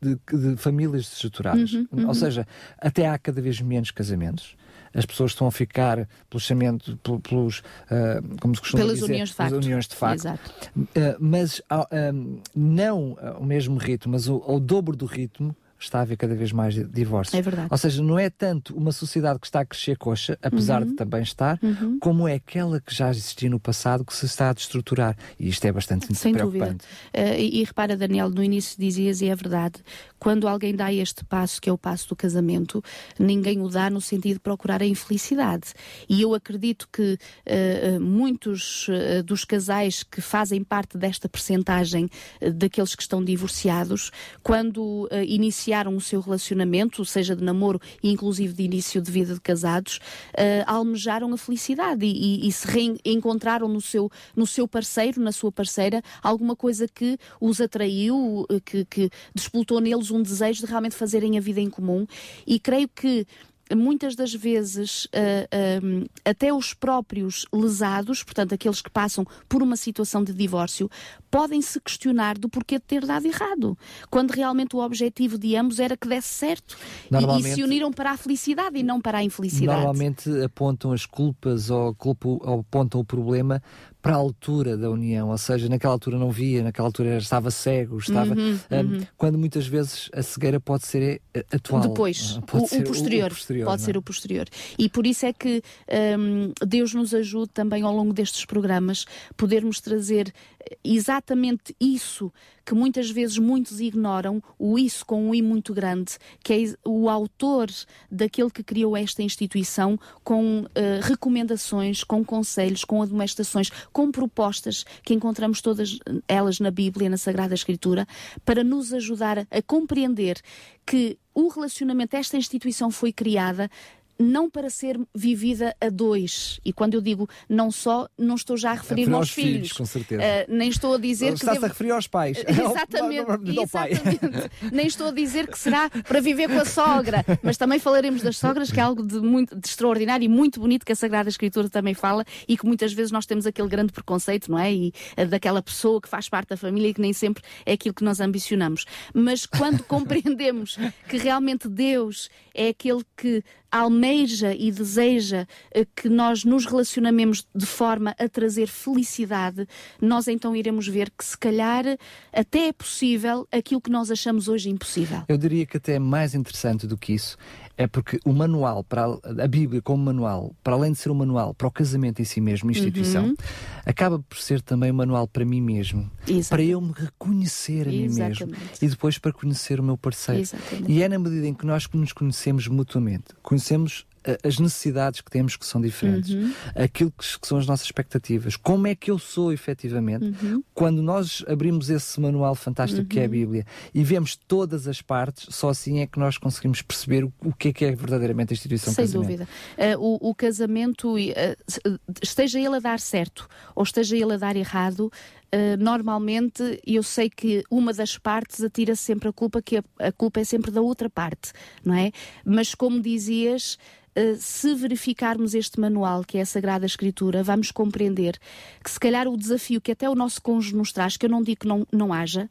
de, de, famílias destruturadas. Uhum, uhum. Ou seja, até há cada vez menos casamentos as pessoas estão a ficar pelos chamentos, pelos, uh, como se costuma Pelas dizer, uniões de facto. Uniões de facto. Exato. Uh, mas uh, não o mesmo ritmo, mas o, o dobro do ritmo está a haver cada vez mais divórcios. É verdade. Ou seja, não é tanto uma sociedade que está a crescer coxa, apesar uhum. de também estar, uhum. como é aquela que já existia no passado que se está a destruturar. E isto é bastante Sem preocupante. Dúvida. Uh, e, e repara, Daniel, no início dizias, e é verdade, quando alguém dá este passo, que é o passo do casamento, ninguém o dá no sentido de procurar a infelicidade. E eu acredito que uh, muitos uh, dos casais que fazem parte desta percentagem daqueles que estão divorciados, quando iniciam iniciaram o seu relacionamento, seja de namoro e inclusive de início de vida de casados, uh, almejaram a felicidade e, e, e se reencontraram no seu, no seu parceiro, na sua parceira, alguma coisa que os atraiu, que, que despoltou neles um desejo de realmente fazerem a vida em comum. E creio que muitas das vezes uh, uh, até os próprios lesados, portanto aqueles que passam por uma situação de divórcio, podem se questionar do porquê de ter dado errado, quando realmente o objetivo de ambos era que desse certo e, e, se uniram para a felicidade e não para a infelicidade. Normalmente apontam as culpas ou, ou apontam o problema para a altura da união, ou seja, naquela altura não via, naquela altura estava cego, estava. Uhum, um, uhum. Quando muitas vezes a cegueira pode ser eh, atual. Depois, pode o, ser o, posterior, o, posterior. Pode ser é? o posterior. E por isso é que um, Deus nos ajude também ao longo destes programas podermos trazer exatamente isso que muitas vezes muitos ignoram, o isso com um I muito grande, que é o autor daquele que criou esta instituição com uh, recomendações, com conselhos, com admoestações, com propostas que encontramos todas elas na Bíblia, na Sagrada Escritura, para nos ajudar a compreender que o relacionamento, esta instituição foi criada não para ser vivida a dois. E quando eu digo não só, não estou já a referir-me aos, filhos. filhos. Com certeza. Uh, nem estou a dizer Estás que. Estás devo... a referir aos pais. <laughs> Exatamente. exatamente. nem estou a dizer que será para viver com a sogra. Mas também falaremos das sogras, que é algo de, muito, de extraordinário e muito bonito que a Sagrada Escritura também fala e que muitas vezes nós temos aquele grande preconceito, não é? E uh, daquela pessoa que faz parte da família e que nem sempre é aquilo que nós ambicionamos. Mas quando <laughs> compreendemos que realmente Deus é aquele que almeja e deseja eh, que nós nos relacionamemos de forma a trazer felicidade, nós então iremos ver que se calhar até é possível aquilo que nós achamos hoje impossível. Eu diria que até é mais interessante do que isso é porque o manual, para a, Bíblia como manual, para além de ser um manual para o casamento em si mesmo, instituição, uhum. acaba por ser também um manual para mim mesmo. Exatamente. Para eu me reconhecer a Exatamente. mim mesmo e depois para conhecer o meu parceiro. Exatamente. E é na medida em que nós nos conhecemos mutuamente, conhecemos as necessidades que temos que são diferentes, uhum. aquilo que, são as nossas expectativas, como é que eu sou efetivamente. Uhum. Quando nós abrimos esse manual fantástico uhum. que é a uhum. Bíblia e vemos todas as partes, só assim é que nós conseguimos perceber o, o que é que é verdadeiramente a instituição Sem casamento. dúvida. Uh, o, o, casamento, uh, esteja ele a dar certo ou esteja ele a dar errado, Uh, normalmente eu sei que uma das partes atira sempre a culpa, que a, a, culpa é sempre da outra parte, não é? Mas como dizias, eh, se verificarmos este manual, que é a Sagrada Escritura, vamos compreender que se calhar o desafio que até o nosso cônjuge nos traz, que eu não digo que não, não haja,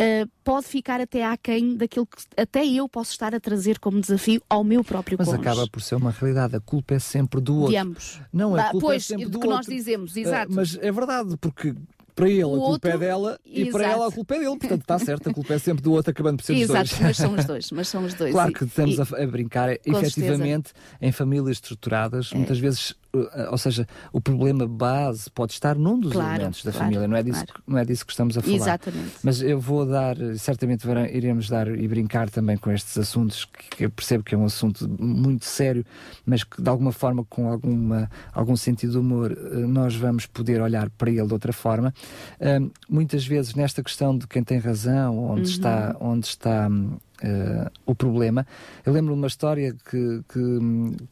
Uh, pode ficar até aquém daquilo que até eu posso estar a trazer como desafio ao meu próprio Mas cônjuge. acaba por ser uma realidade. A culpa é sempre do outro. De ambos. Não, a culpa é pois, é sempre do, que outro. nós dizemos, exato. Uh, mas é verdade, porque para ele o a culpa é dela exato. e para ela a culpa é dele. Portanto, está certo, a culpa é sempre do outro, acabando por ser exato, dos dois. mas são os dois. Mas são os dois. Claro que estamos e, a, a, brincar, efetivamente, certeza. em famílias estruturadas, é. muitas vezes ou seja, o problema base pode estar num dos claro, elementos da claro, família, não é, disso, claro. não é disso que estamos a falar. Exatamente. Mas eu vou dar, certamente iremos dar e brincar também com estes assuntos, que eu percebo que é um assunto muito sério, mas que de alguma forma, com alguma, algum sentido de humor, eh, nós vamos poder olhar para ele de outra forma. muitas vezes, nesta questão de quem tem razão, onde uhum. está, onde está Uh, o problema. Eu lembro de uma história que, que,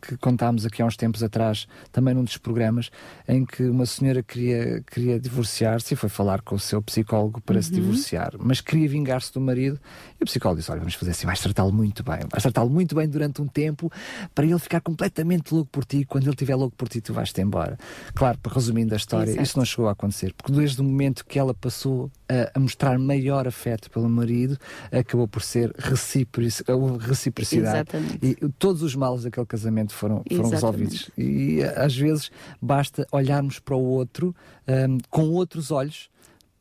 que, contámos aqui há uns tempos atrás, também num dos programas, em que uma senhora queria, queria divorciar-se e foi falar com o seu psicólogo para uhum. se divorciar, mas queria vingar-se do marido. E o psicólogo disse: Olha, vamos fazer assim, vais tratá-lo muito bem, vais tratá-lo muito bem durante um tempo para ele ficar completamente louco por ti. Quando ele estiver louco por ti, tu vais-te embora. Claro, resumindo a história, Exato. isso não chegou a acontecer, porque desde o momento que ela passou a, a mostrar maior afeto pelo marido, acabou por ser reciprocidade. Exatamente. E todos os males daquele casamento foram, foram resolvidos. E às vezes basta olharmos para o outro um, com outros olhos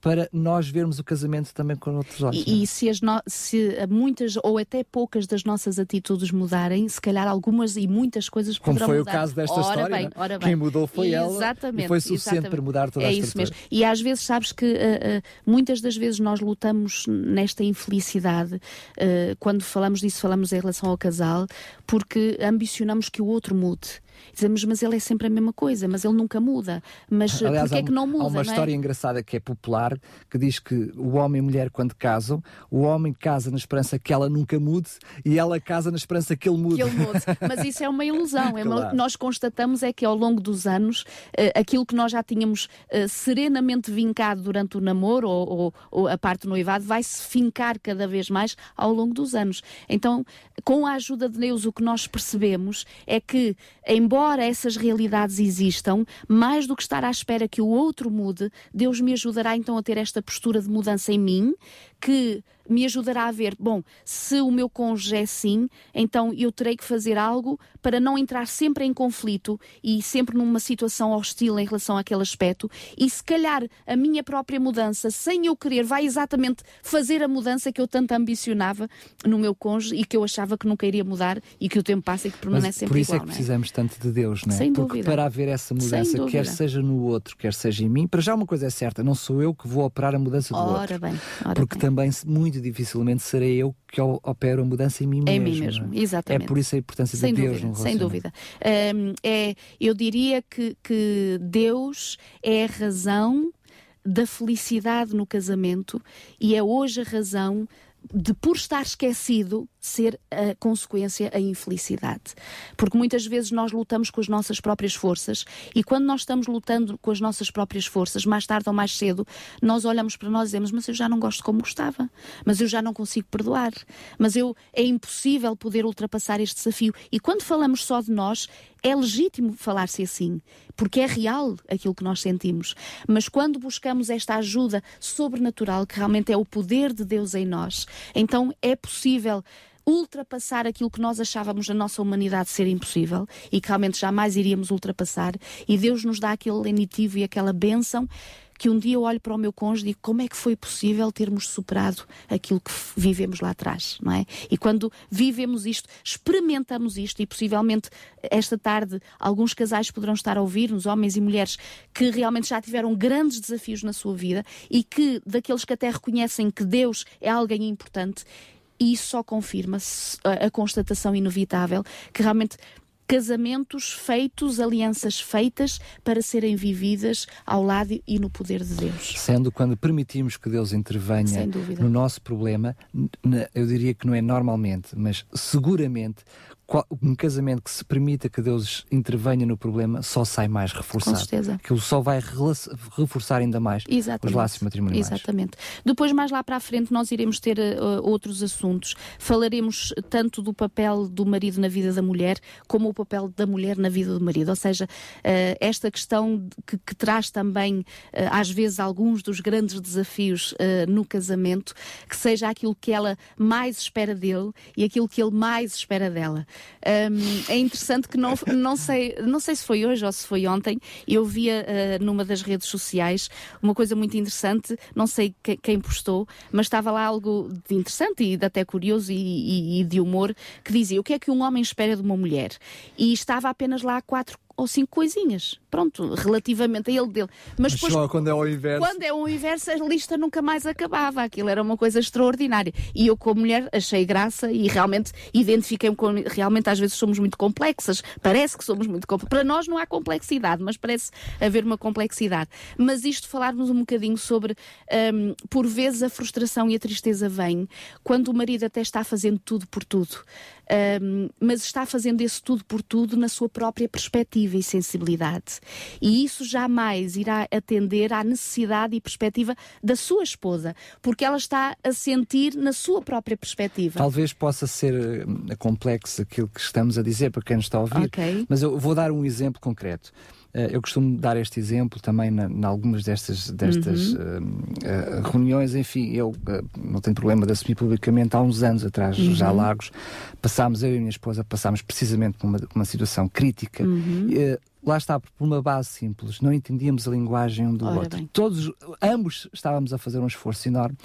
para nós vermos o casamento também com outros olhos. E, e é? se, as no, se muitas ou até poucas das nossas atitudes mudarem, se calhar algumas e muitas coisas Como poderão foi mudar. o caso desta ora história. Bem, é? ora bem. Quem mudou foi exatamente, ela e foi suficiente exatamente. para mudar toda é a É isso mesmo. E às vezes sabes que uh, uh, muitas das vezes nós lutamos nesta infelicidade, uh, quando falamos disso falamos em relação ao casal, porque ambicionamos que o outro mude dizemos, mas ele é sempre a mesma coisa, mas ele nunca muda. Mas Aliás, porquê é que não muda? Há uma é? história engraçada que é popular, que diz que o homem e a mulher, quando casam, o homem casa na esperança que ela nunca mude e ela casa na esperança que ele mude. Que ele mude. Mas isso é uma ilusão. É uma, nós constatamos é que ao longo dos anos, uh, aquilo que nós já tínhamos uh, serenamente vincado durante o namoro ou, ou, ou a parte do noivado vai se fincar cada vez mais ao longo dos anos. Então, com a ajuda de Deus, o que nós percebemos é que, embora essas realidades existam, mais do que estar à espera que o outro mude, Deus me ajudará então a ter esta postura de mudança em mim, que me ajudará a ver, bom, se o meu cônjuge é assim, então eu terei que fazer algo para não entrar sempre em conflito e sempre numa situação hostil em relação àquele aspecto. E se calhar a minha própria mudança, sem eu querer, vai exatamente fazer a mudança que eu tanto ambicionava no meu cônjuge e que eu achava que nunca iria mudar e que o tempo passa e que permanece Mas sempre por isso igual, é que precisamos é? tanto de Deus, não é? Sem Porque dúvida. para haver essa mudança, quer seja no outro, quer seja em mim, para já uma coisa é certa, não sou eu que vou operar a mudança do ora outro. Bem, ora porque bem. também muito dificilmente serei eu que opero a mudança em mim em mesmo. mim mesmo, é? exatamente. É por isso a importância sem de Deus dúvida, no Sem dúvida. É, eu diria que, que Deus é a razão da felicidade no casamento e é hoje a razão de, por estar esquecido, ser a consequência a infelicidade. Porque muitas vezes nós lutamos com as nossas próprias forças e quando nós estamos lutando com as nossas próprias forças, mais tarde ou mais cedo, nós olhamos para nós e dizemos: Mas eu já não gosto como gostava, mas eu já não consigo perdoar, mas eu é impossível poder ultrapassar este desafio. E quando falamos só de nós, é legítimo falar-se assim, porque é real aquilo que nós sentimos. Mas quando buscamos esta ajuda sobrenatural, que realmente é o poder de Deus em nós, então é possível ultrapassar aquilo que nós achávamos na nossa humanidade ser impossível e que realmente jamais iríamos ultrapassar. E Deus nos dá aquele lenitivo e aquela bênção que um dia eu olho para o meu cônjuge e digo como é que foi possível termos superado aquilo que vivemos lá atrás, não é? E quando vivemos isto, experimentamos isto e possivelmente esta tarde alguns casais poderão estar a ouvir-nos, homens e mulheres, que realmente já tiveram grandes desafios na sua vida e que daqueles que até reconhecem que Deus é alguém importante, e isso só confirma a, a constatação inevitável que realmente casamentos feitos, alianças feitas para serem vividas ao lado e no poder de Deus. Sendo quando permitimos que Deus intervenha no nosso problema, eu diria que não é normalmente, mas seguramente um casamento que se permita que Deus intervenha no problema só sai mais reforçado. Com certeza. Que só vai reforçar ainda mais Exatamente. os laços matrimoniais. Exatamente. Depois, mais lá para a frente, nós iremos ter uh, outros assuntos. Falaremos tanto do papel do marido na vida da mulher, como o papel da mulher na vida do marido. Ou seja, uh, esta questão que, que traz também, uh, às vezes, alguns dos grandes desafios no casamento, que seja aquilo que ela mais espera dele e aquilo que ele mais espera dela. Um, é interessante que não, não, sei, não sei se foi hoje ou se foi ontem, eu via uh, numa das redes sociais uma coisa muito interessante, não sei que, quem postou, mas estava lá algo de interessante e até curioso e, e, e de humor, que dizia o que é que um homem espera de uma mulher. E estava apenas lá quatro ou cinco coisinhas. Pronto, relativamente a ele dele. Mas, Mas depois, só quando é o inverso. Quando é o inverso, a lista nunca mais acabava. Aquilo era uma coisa extraordinária. E eu, como mulher, achei graça e realmente identifiquei-me com. Realmente, às vezes, somos muito complexas. Parece que somos muito complexas. Para nós não há complexidade, mas parece haver uma complexidade. Mas isto, falarmos um bocadinho sobre. Um, por vezes, a frustração e a tristeza vêm quando o marido até está fazendo tudo por tudo. Um, mas está fazendo esse tudo por tudo na sua própria perspectiva e sensibilidade. E isso jamais irá atender à necessidade e perspectiva da sua esposa, porque ela está a sentir na sua própria perspectiva. Talvez possa ser uh, complexo aquilo que estamos a dizer para quem nos está a ouvir, okay. mas eu vou dar um exemplo concreto. Uh, eu costumo dar este exemplo também em algumas destas, destas uhum. uh, reuniões. Enfim, eu não tenho problema de assumir publicamente. Há uns anos atrás, uhum. já largos, passámos, eu e a minha esposa, passámos precisamente por uma, uma situação crítica. Uhum lá está, por uma base simples, não entendíamos a linguagem um do Ora outro. Bem. Todos, ambos estávamos a fazer um esforço enorme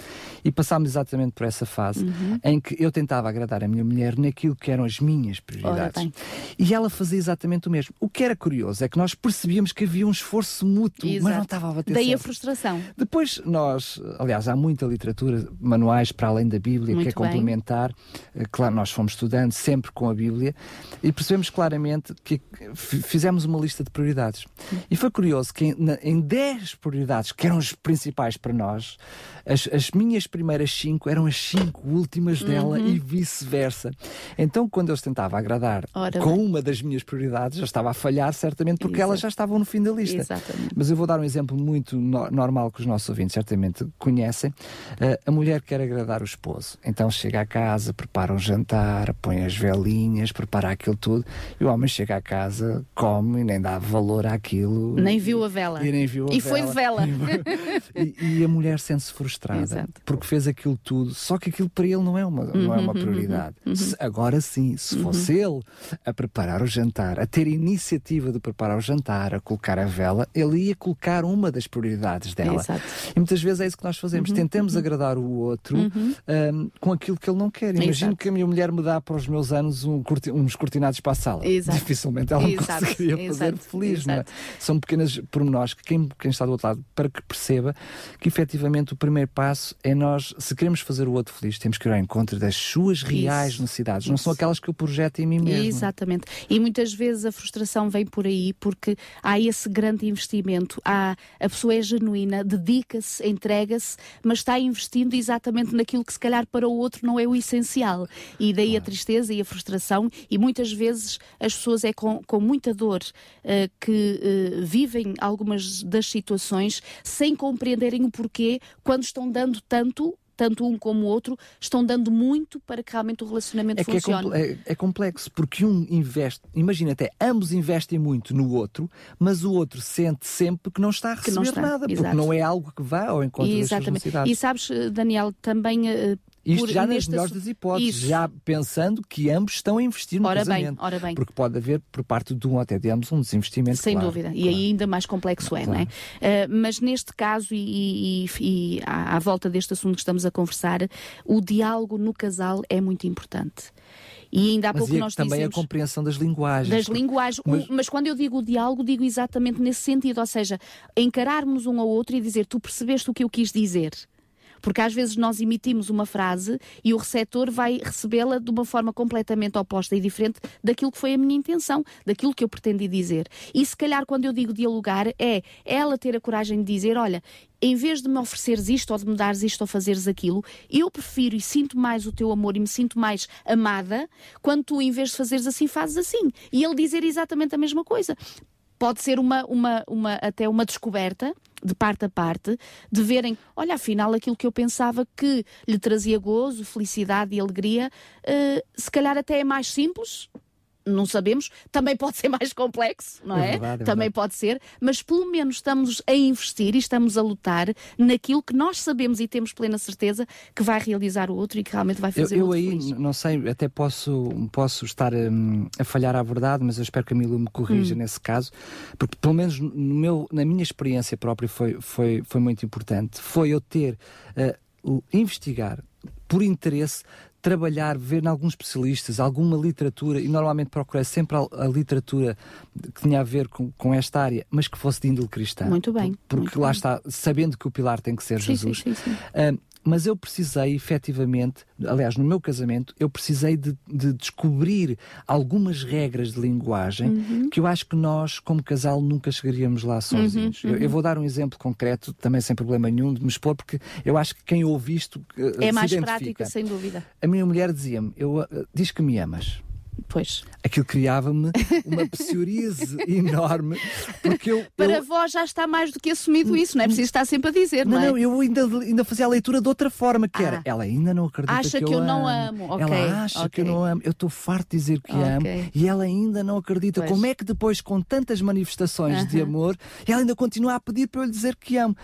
e passámos exatamente por essa fase uhum. em que eu tentava agradar a minha mulher naquilo que eram as minhas prioridades. E ela fazia exatamente o mesmo. O que era curioso é que nós percebíamos que havia um esforço mútuo, Exato. mas não estava a bater Daí certo. a frustração. Depois nós, aliás, há muita literatura, manuais para além da Bíblia, Muito que é complementar. Bem. Claro, nós fomos estudantes sempre com a Bíblia e percebemos claramente que fizemos uma lista lista de prioridades. E foi curioso que em, em 10 prioridades, que eram as principais para nós, as, as minhas primeiras 5 eram as 5 últimas dela uhum. e vice-versa. Então, quando eu tentava agradar Ora com bem. uma das minhas prioridades, já estava a falhar, certamente, porque Exato. elas já estavam no fim da lista. Exatamente. Mas eu vou dar um exemplo muito no normal que os nossos ouvintes certamente conhecem. Uh, a mulher quer agradar o esposo. Então chega à casa, prepara um jantar, põe as velinhas, prepara aquilo tudo, e o homem chega à casa, come e nem dá valor àquilo. Nem viu a vela. E nem viu a e vela. foi de vela. <laughs> e, e, a mulher sente-se frustrada Exato. porque fez aquilo tudo, só que aquilo para ele não é uma, não é uma uhum, uhum, prioridade. Uhum. Se, agora sim, se uhum. fosse ele a preparar o jantar, a ter iniciativa de preparar o jantar, a colocar a vela, ele ia colocar uma das prioridades dela. Exato. E muitas vezes é isso que nós fazemos. Uhum, Tentamos uhum. agradar o outro um, com aquilo que ele não quer. Imagino que a minha mulher me dá para os meus anos um, uns cortinados para a sala. Exato. Dificilmente ela me conseguiria fazer feliz. Não é? São pequenas pormenores que quem, quem está do outro lado, para que perceba que efetivamente o primeiro passo é nós, se queremos fazer o outro feliz, temos que ir ao encontro das suas reais Isso. necessidades, Isso. não são aquelas que eu projeto em mim mesmo. Exatamente. E muitas vezes a frustração vem por aí porque há esse grande investimento, há, a pessoa é genuína, dedica-se, entrega-se, mas está investindo exatamente naquilo que se calhar para o outro não é o essencial. E daí claro. a tristeza e a frustração, e muitas vezes as pessoas é com, com muita dor que uh, vivem algumas das situações sem compreenderem o porquê quando estão dando tanto tanto um como o outro, estão dando muito para que realmente o relacionamento é funcione. É, é, é, complexo, porque um investe, imagina até, ambos investem muito no outro, mas o outro sente sempre que não está a receber está, nada, exato. porque não é algo que vá ao encontro Exatamente. das suas necessidades. E sabes, Daniel, também isto já nas melhores das hipóteses, Isso. já pensando que ambos estão a investir no ora casamento. Bem, ora bem. Porque pode haver, por parte de um até de ambos, um desinvestimento. Sem claro, dúvida. Claro. E aí ainda mais complexo é, não é? Uh, mas neste caso, e, e, e à, à, volta deste assunto que estamos a conversar, o diálogo no casal é muito importante. E ainda há mas pouco nós também dizemos, a compreensão das linguagens. Das linguagens. Mas... mas... quando eu digo o diálogo, digo exatamente nesse sentido. Ou seja, encararmos um ao outro e dizer tu percebeste o que eu quis dizer. Porque às vezes nós emitimos uma frase e o receptor vai recebê-la de uma forma completamente oposta e diferente daquilo que foi a minha intenção, daquilo que eu pretendi dizer. E se calhar quando eu digo dialogar é ela ter a coragem de dizer, olha, em vez de me ofereceres isto ou de me dares isto ou fazeres aquilo, eu prefiro e sinto mais o teu amor e me sinto mais amada quando tu, em vez de fazeres assim, fazes assim. E ele dizer exatamente a mesma coisa. Pode ser uma, uma, uma até uma descoberta de parte a parte, de verem, olha, afinal aquilo que eu pensava que lhe trazia gozo, felicidade e alegria, uh, se calhar até é mais simples, não sabemos, também pode ser mais complexo, não é? é? Verdade, é também verdade. pode ser, mas pelo menos estamos a investir e estamos a lutar naquilo que nós sabemos e temos plena certeza que vai realizar o outro e que realmente vai fazer eu, eu aí, feliz. não sei, até posso, posso estar um, a falhar à verdade, mas eu espero que a Milu me corrija hum. nesse caso, porque pelo menos no meu, na minha experiência própria foi, foi, foi muito importante, foi eu ter, uh, investigar por interesse trabalhar, ver em alguns especialistas, alguma literatura, e normalmente procurei sempre a, a, literatura que tinha a ver com, com, esta área, mas que fosse de índole cristã. Muito bem. Porque muito lá bem. está, sabendo que o pilar tem que ser sim, Jesus. Sim, sim, uh, mas eu precisei efetivamente, aliás, no meu casamento, eu precisei de, de descobrir algumas regras de linguagem uhum. que eu acho que nós, como casal, nunca chegaríamos lá sozinhos. Uhum, uhum. Eu, eu, vou dar um exemplo concreto, também sem problema nenhum, de me expor, porque eu acho que quem ouve isto. Uh, é mais prática, sem dúvida. A minha mulher dizia-me: uh, diz que me amas. Pois. Aquilo criava-me uma psoríase <laughs> enorme, porque eu... Para eu... vós já está mais do que assumido isso, não é preciso estar sempre a dizer, não, não é? Não, eu ainda, ainda fazia a leitura de outra forma, que ah. era, ela ainda não acredita acha que, que eu, eu não amo. amo. Okay. Ela acha okay. que eu não amo. Eu estou farto de dizer que okay. amo e ela ainda não acredita. Pois. Como é que depois, com tantas manifestações uh -huh. de amor, ela ainda continua a pedir para eu lhe dizer que amo?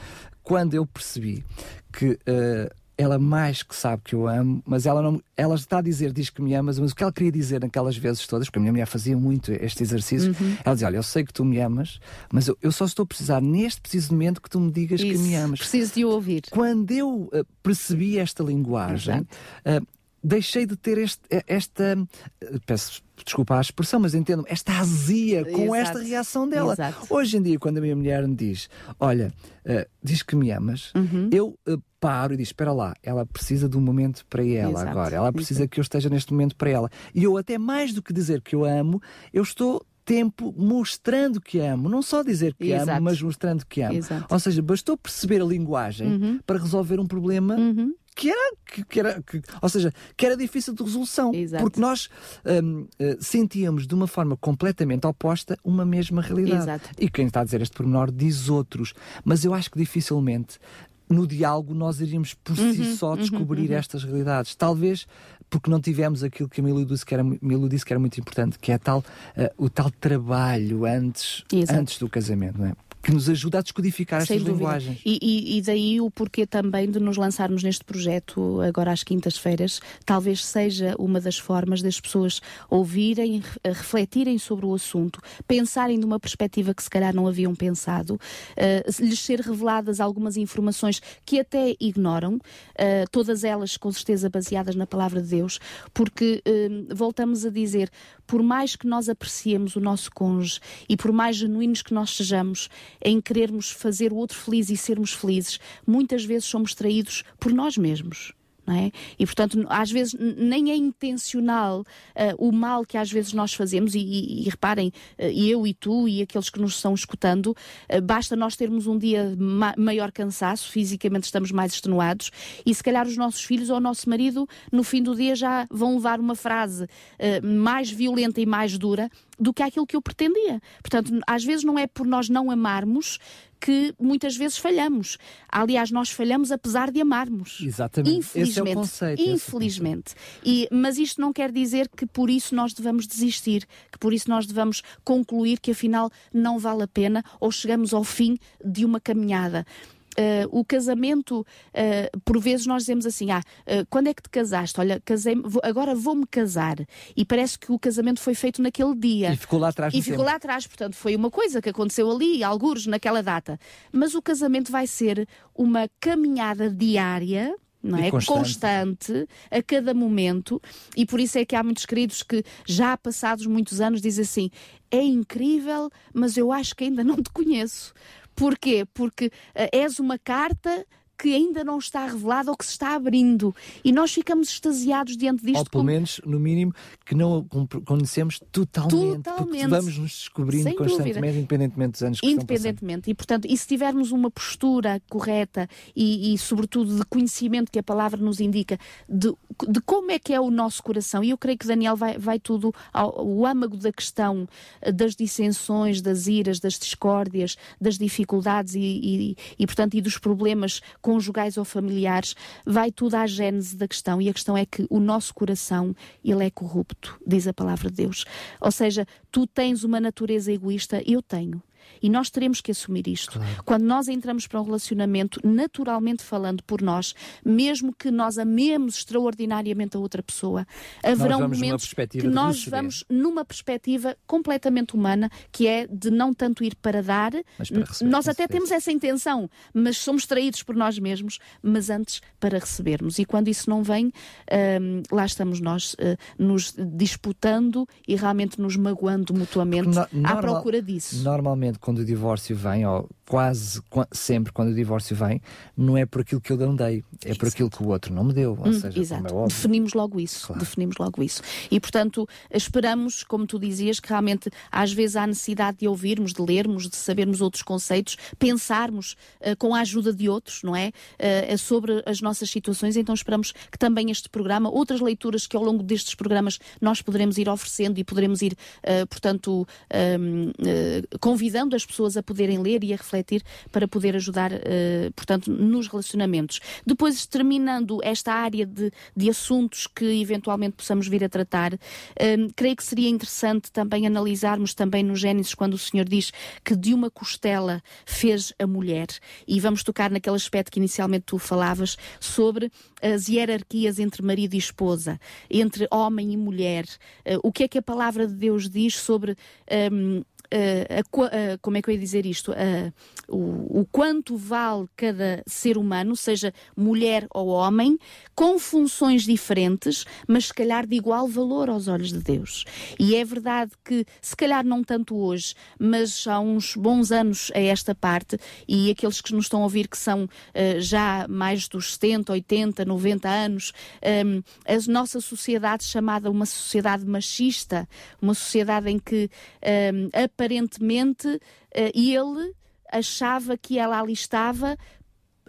Quando eu percebi que... Uh, ela mais que sabe que eu amo, mas ela não, ela está a dizer, diz que me amas, mas o que ela queria dizer naquelas vezes todas, porque a minha mulher fazia muito este exercício, uhum. ela dizia, olha, eu sei que tu me amas, mas eu, eu, só estou a precisar neste preciso momento que tu me digas Isso, que me amas. Preciso de ouvir. Quando eu uh, percebi esta linguagem, uh, deixei de ter este, esta, uh, peço desculpa a expressão, mas entendo esta azia com Exato. esta reação dela. Exato. Hoje em dia, quando a minha mulher me diz, olha, uh, diz que me amas, uhum. eu uh, paro e digo, espera lá, ela precisa de um momento para ela Exato. agora, ela precisa Exato. que eu esteja neste momento para ela. E eu até mais do que dizer que eu amo, eu estou tempo mostrando que amo. Não só dizer que Exato. amo, mas mostrando que amo. Exato. Ou seja, bastou perceber a linguagem Uhum. para resolver um problema Uhum. que era, que, que era que- ou seja, que era difícil de resolução. Exato. Porque nós hum, eh, sentíamos de uma forma completamente oposta uma mesma realidade. Exato. E quem está a dizer este pormenor diz outros. Mas eu acho que dificilmente no diálogo nós iríamos por Uhum, si só descobrir estas realidades. Talvez porque não tivemos aquilo que a Milu disse que era, Milu disse que era muito importante, que é tal, eh, o tal trabalho antes, Exato. antes do casamento, não é? Que nos ajuda a descodificar Sem estas dúvida. linguagens. E, e- e daí o porquê também de nos lançarmos neste projeto agora às quintas-feiras, talvez seja uma das formas das pessoas ouvirem, re- refletirem sobre o assunto, pensarem de uma perspectiva que se calhar não haviam pensado, eh, lhes ser reveladas algumas informações que até ignoram, eh, todas elas com certeza baseadas na palavra de Deus, porque eh, voltamos a dizer, por mais que nós apreciemos o nosso cônjuge e por mais genuínos que nós sejamos em querermos fazer o outro feliz e sermos felizes, muitas vezes somos traídos por nós mesmos. É? E portanto, às vezes nem é intencional ah, o mal que às vezes nós fazemos, e, e- e reparem, ah, eu e tu e aqueles que nos estão escutando, ah, basta nós termos um dia ma- maior cansaço, fisicamente estamos mais extenuados, e se calhar os nossos filhos ou o nosso marido, no fim do dia, já vão levar uma frase mais violenta e mais dura do que aquilo que eu pretendia. Portanto, às vezes não é por nós não amarmos que muitas vezes falhamos. Aliás, nós falhamos apesar de amarmos. Exatamente. Esse é o Infelizmente. conceito. é o Infelizmente. E, mas isto não quer dizer que por isso nós devamos desistir, que por isso nós devamos concluir que afinal não vale a pena ou chegamos ao fim de uma caminhada. Uh, o casamento, uh, por vezes nós dizemos assim: ah, uh, quando é que te casaste? Olha, casei agora vou-me casar. E parece que o casamento foi feito naquele dia. E ficou lá atrás E ficou tempo. lá atrás, portanto, foi uma coisa que aconteceu ali, algures naquela data. Mas o casamento vai ser uma caminhada diária. Não é? constante. constante a cada momento, e por isso é que há muitos queridos que já passados muitos anos dizem assim: é incrível, mas eu acho que ainda não te conheço. Porquê? Porque eh, és uma carta que ainda não está revelada ou que se está abrindo. E nós ficamos extasiados diante disto. Ou pelo como- menos, no mínimo, que não conhecemos totalmente. Totalmente. vamos nos descobrindo Sem constantemente, dúvida. independentemente dos anos que. Independentemente. E, portanto, e se tivermos uma postura correta e, e, sobretudo, de conhecimento que a palavra nos indica de, de como é que é o nosso coração, e eu creio que Daniel vai, vai tudo ao, ao âmago da questão eh, das dissensões, das iras, das discórdias, das dificuldades e, e, e, portanto, e dos problemas conjugais ou familiares, vai tudo à gênese da questão. E a questão é que o nosso coração, ele é corrupto, diz a palavra de Deus. Ou seja, tu tens uma natureza egoísta, eu tenho. E nós teremos que assumir isto. Quando nós entramos para um relacionamento, naturalmente falando por nós, mesmo que nós amemos extraordinariamente a outra pessoa, numa momentos que nós vamos numa perspectiva completamente humana, que é de não tanto ir para dar. Mas para receber, nós até certeza. temos essa intenção, mas somos traídos por nós mesmos, mas antes para recebermos. E quando isso não vem, hum, lá estamos nós eh, nos disputando e realmente nos magoando mutuamente Porque no- à normal- procura disso. Normalmente, quando o divórcio vem, ou quase qua- sempre quando o divórcio vem, não é por aquilo que eu não dei, é por aquilo que o outro não me deu. Ou Hum, seja, Exato. como é. Definimos logo isso. Claro. Definimos logo isso. E, portanto, esperamos, como tu dizias, que realmente às vezes há necessidade de ouvirmos, de lermos, de sabermos outros conceitos, pensarmos eh, com a ajuda de outros, não é? Eh, sobre as nossas situações. Então esperamos que também este programa, outras leituras que ao longo destes programas nós poderemos ir oferecendo e poderemos ir, eh, portanto, hum, eh, convidando as pessoas a poderem ler e a refletir para poder ajudar, eh, portanto, nos relacionamentos. Depois, terminando esta área de, de assuntos que eventualmente possamos vir a tratar, hum, creio que seria interessante também analisarmos também no Gênesis quando o Senhor diz que de uma costela fez a mulher e vamos tocar naquele aspecto que inicialmente tu falavas sobre as hierarquias entre marido e esposa, entre homem e mulher. Eh, o que é que a palavra de Deus diz sobre hum, eh, a qua- a- como é que eu ia dizer isto? A- o, o quanto vale cada ser humano, seja mulher ou homem, com funções diferentes, mas se calhar de igual valor aos olhos de Deus. E é verdade que, se calhar não tanto hoje, mas há uns bons anos a esta parte, e aqueles que nos estão a ouvir que são eh, já mais dos 70, 80, 90 anos, um, a nossa sociedade chamada uma sociedade machista, uma sociedade em que um, aparentemente uh, ele achava que ela ali estava,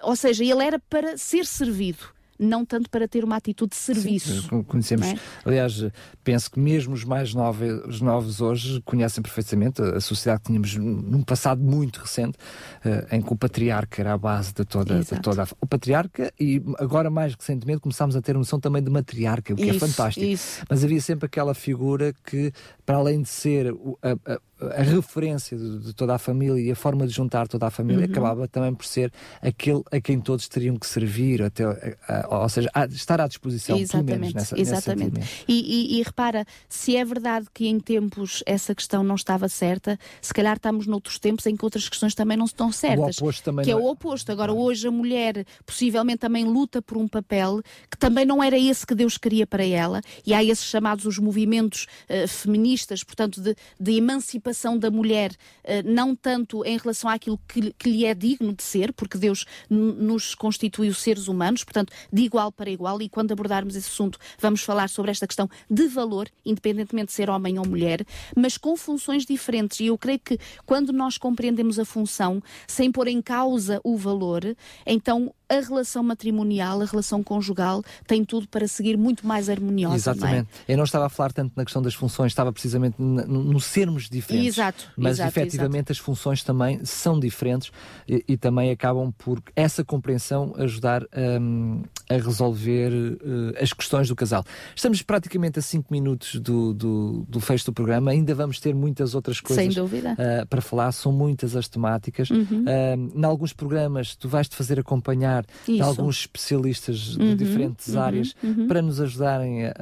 ou seja, ele era para ser servido não tanto para ter uma atitude de serviço. Sim, conhecemos. É? Aliás, penso que mesmo os mais novos, os novos hoje conhecem perfeitamente a sociedade que tínhamos num passado muito recente, uh, em que o patriarca era a base de toda, de toda a, o patriarca e agora mais recentemente começámos a ter noção também de matriarca, o que é isso, é fantástico. Isso. Mas havia sempre aquela figura que, para além de ser a, a a referência de, de, toda a família e a forma de juntar toda a família uhum. acabava também por ser aquele a quem todos teriam que servir, até, a, a, ou seja, a, estar à disposição, exatamente, pelo menos nessa, Exatamente. E, e, e, repara, se é verdade que em tempos essa questão não estava certa, se calhar estamos noutros tempos em que outras questões também não estão certas. O oposto também que é não... é o oposto. Agora, hoje a mulher possivelmente também luta por um papel que também não era esse que Deus queria para ela, e há esses chamados os movimentos uh, feministas, portanto, de, de emancipação emancipação da mulher, eh, não tanto em relação àquilo que, que lhe é digno de ser, porque Deus nos constituiu seres humanos, portanto, de igual para igual, e quando abordarmos esse assunto, vamos falar sobre esta questão de valor, independentemente de ser homem ou mulher, mas com funções diferentes. E eu creio que quando nós compreendemos a função, sem pôr em causa o valor, então a relação matrimonial, a relação conjugal, tem tudo para seguir muito mais harmoniosa. Exatamente. Não é? Eu não estava a falar tanto na questão das funções, estava precisamente no, no sermos diferentes. Exato. Mas exato, efetivamente exato. as funções também são diferentes e, e, também acabam por essa compreensão ajudar um, a resolver uh, as questões do casal. Estamos praticamente a 5 minutos do, do, do fecho do programa, ainda vamos ter muitas outras coisas uh, para falar, são muitas as temáticas. Uhum. Uh, em alguns programas tu vais-te fazer acompanhar de alguns especialistas de uhum, diferentes uhum, áreas uhum. para nos ajudarem a,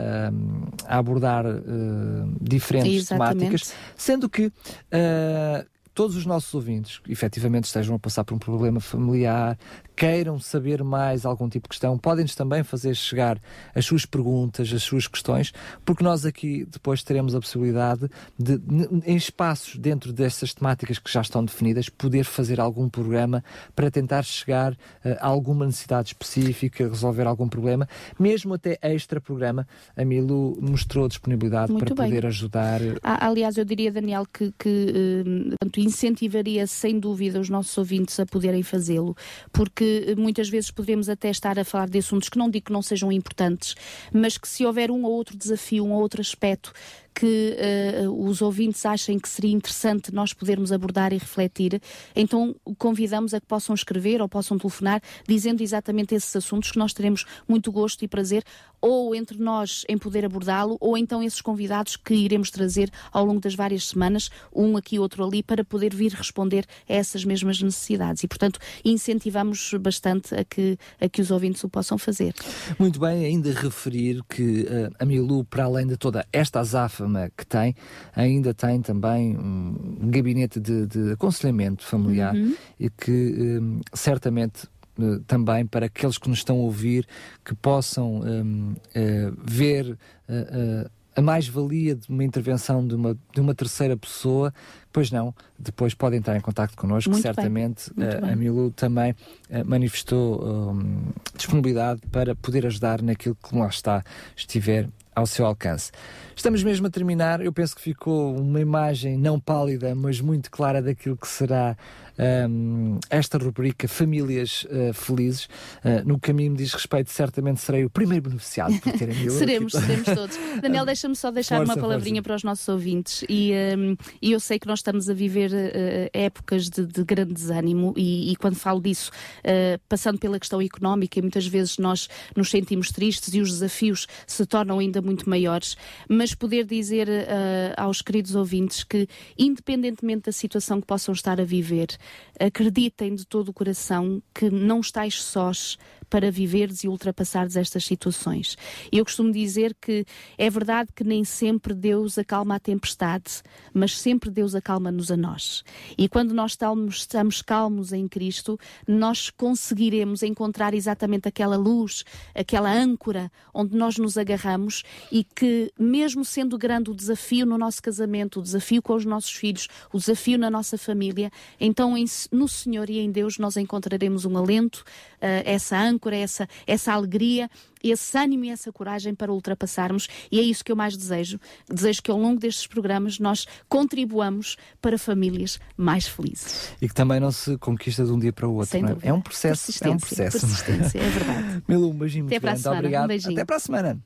a abordar uh, diferentes Exatamente. temáticas, sendo que uh, todos os nossos ouvintes efetivamente estejam a passar por um problema familiar, queiram saber mais algum tipo de questão, podem-nos também fazer chegar as suas perguntas, as suas questões, porque nós aqui depois teremos a possibilidade de, em espaços dentro dessas temáticas que já estão definidas, poder fazer algum programa para tentar chegar uh, a alguma necessidade específica, resolver algum problema, mesmo até extra programa. A Milu mostrou disponibilidade Muito para bem. poder ajudar. aliás, eu diria, Daniel, que, que uh, incentivaria sem dúvida os nossos ouvintes a poderem fazê-lo, porque que muitas vezes poderemos até estar a falar de assuntos que não digo que não sejam importantes, mas que se houver um ou outro desafio, um ou outro aspecto que uh, os ouvintes achem que seria interessante nós podermos abordar e refletir, então convidamos a que possam escrever ou possam telefonar dizendo exatamente esses assuntos que nós teremos muito gosto e prazer ou entre nós em poder abordá-lo ou então esses convidados que iremos trazer ao longo das várias semanas, um aqui, outro ali, para poder vir responder a essas mesmas necessidades. E, portanto, incentivamos bastante a que, a que os ouvintes o possam fazer. Muito bem, ainda referir que uh, a Milu, para além de toda esta azafa que tem, ainda tem também um gabinete de, de aconselhamento familiar uhum. e que um, certamente uh, também para aqueles que nos estão a ouvir que possam um, uh, eh, ver uh, a mais-valia de uma intervenção de uma, de uma terceira pessoa, pois não, depois podem entrar em contato connosco, Muito certamente. uh, a Milu também uh, manifestou um, disponibilidade para poder ajudar naquilo que lá está, estiver ao seu alcance. Estamos mesmo a terminar. Eu penso que ficou uma imagem não pálida, mas muito clara daquilo que será um, esta rubrica Famílias uh, Felizes. Uh, no caminho me diz respeito, certamente serei o primeiro beneficiado por ter <laughs> a Seremos, seremos todos. Daniel, <laughs> deixa-me só deixar força, uma palavrinha força. para os nossos ouvintes. E, um, e eu sei que nós estamos a viver uh, épocas de, de, grande desânimo, e, e, quando falo disso, passando pela questão económica, muitas vezes nós nos sentimos tristes e os desafios se tornam ainda muito maiores. Mas poder dizer aos queridos ouvintes que, independentemente da situação que possam estar a viver, acreditem de todo o coração que não estáis sós para viveres e ultrapassares estas situações. Eu costumo dizer que é verdade que nem sempre Deus acalma a tempestade, mas sempre Deus acalma-nos a nós. E quando nós estamos, estamos calmos em Cristo, nós conseguiremos encontrar exatamente aquela luz, aquela âncora onde nós nos agarramos e que, mesmo sendo grande o desafio no nosso casamento, o desafio com os nossos filhos, o desafio na nossa família, então no Senhor e em Deus nós encontraremos um alento, uh, essa âncora âncora, essa, essa alegria, esse ânimo e essa coragem para ultrapassarmos, e é isso que eu mais desejo. Desejo que ao longo destes programas nós contribuamos para famílias mais felizes. E que também não se conquista de um dia para o outro. É? é? um processo. É um processo. Persistência, é verdade. <laughs> Milu, um beijinho Até muito grande. semana. Obrigado. Um. Até para a semana.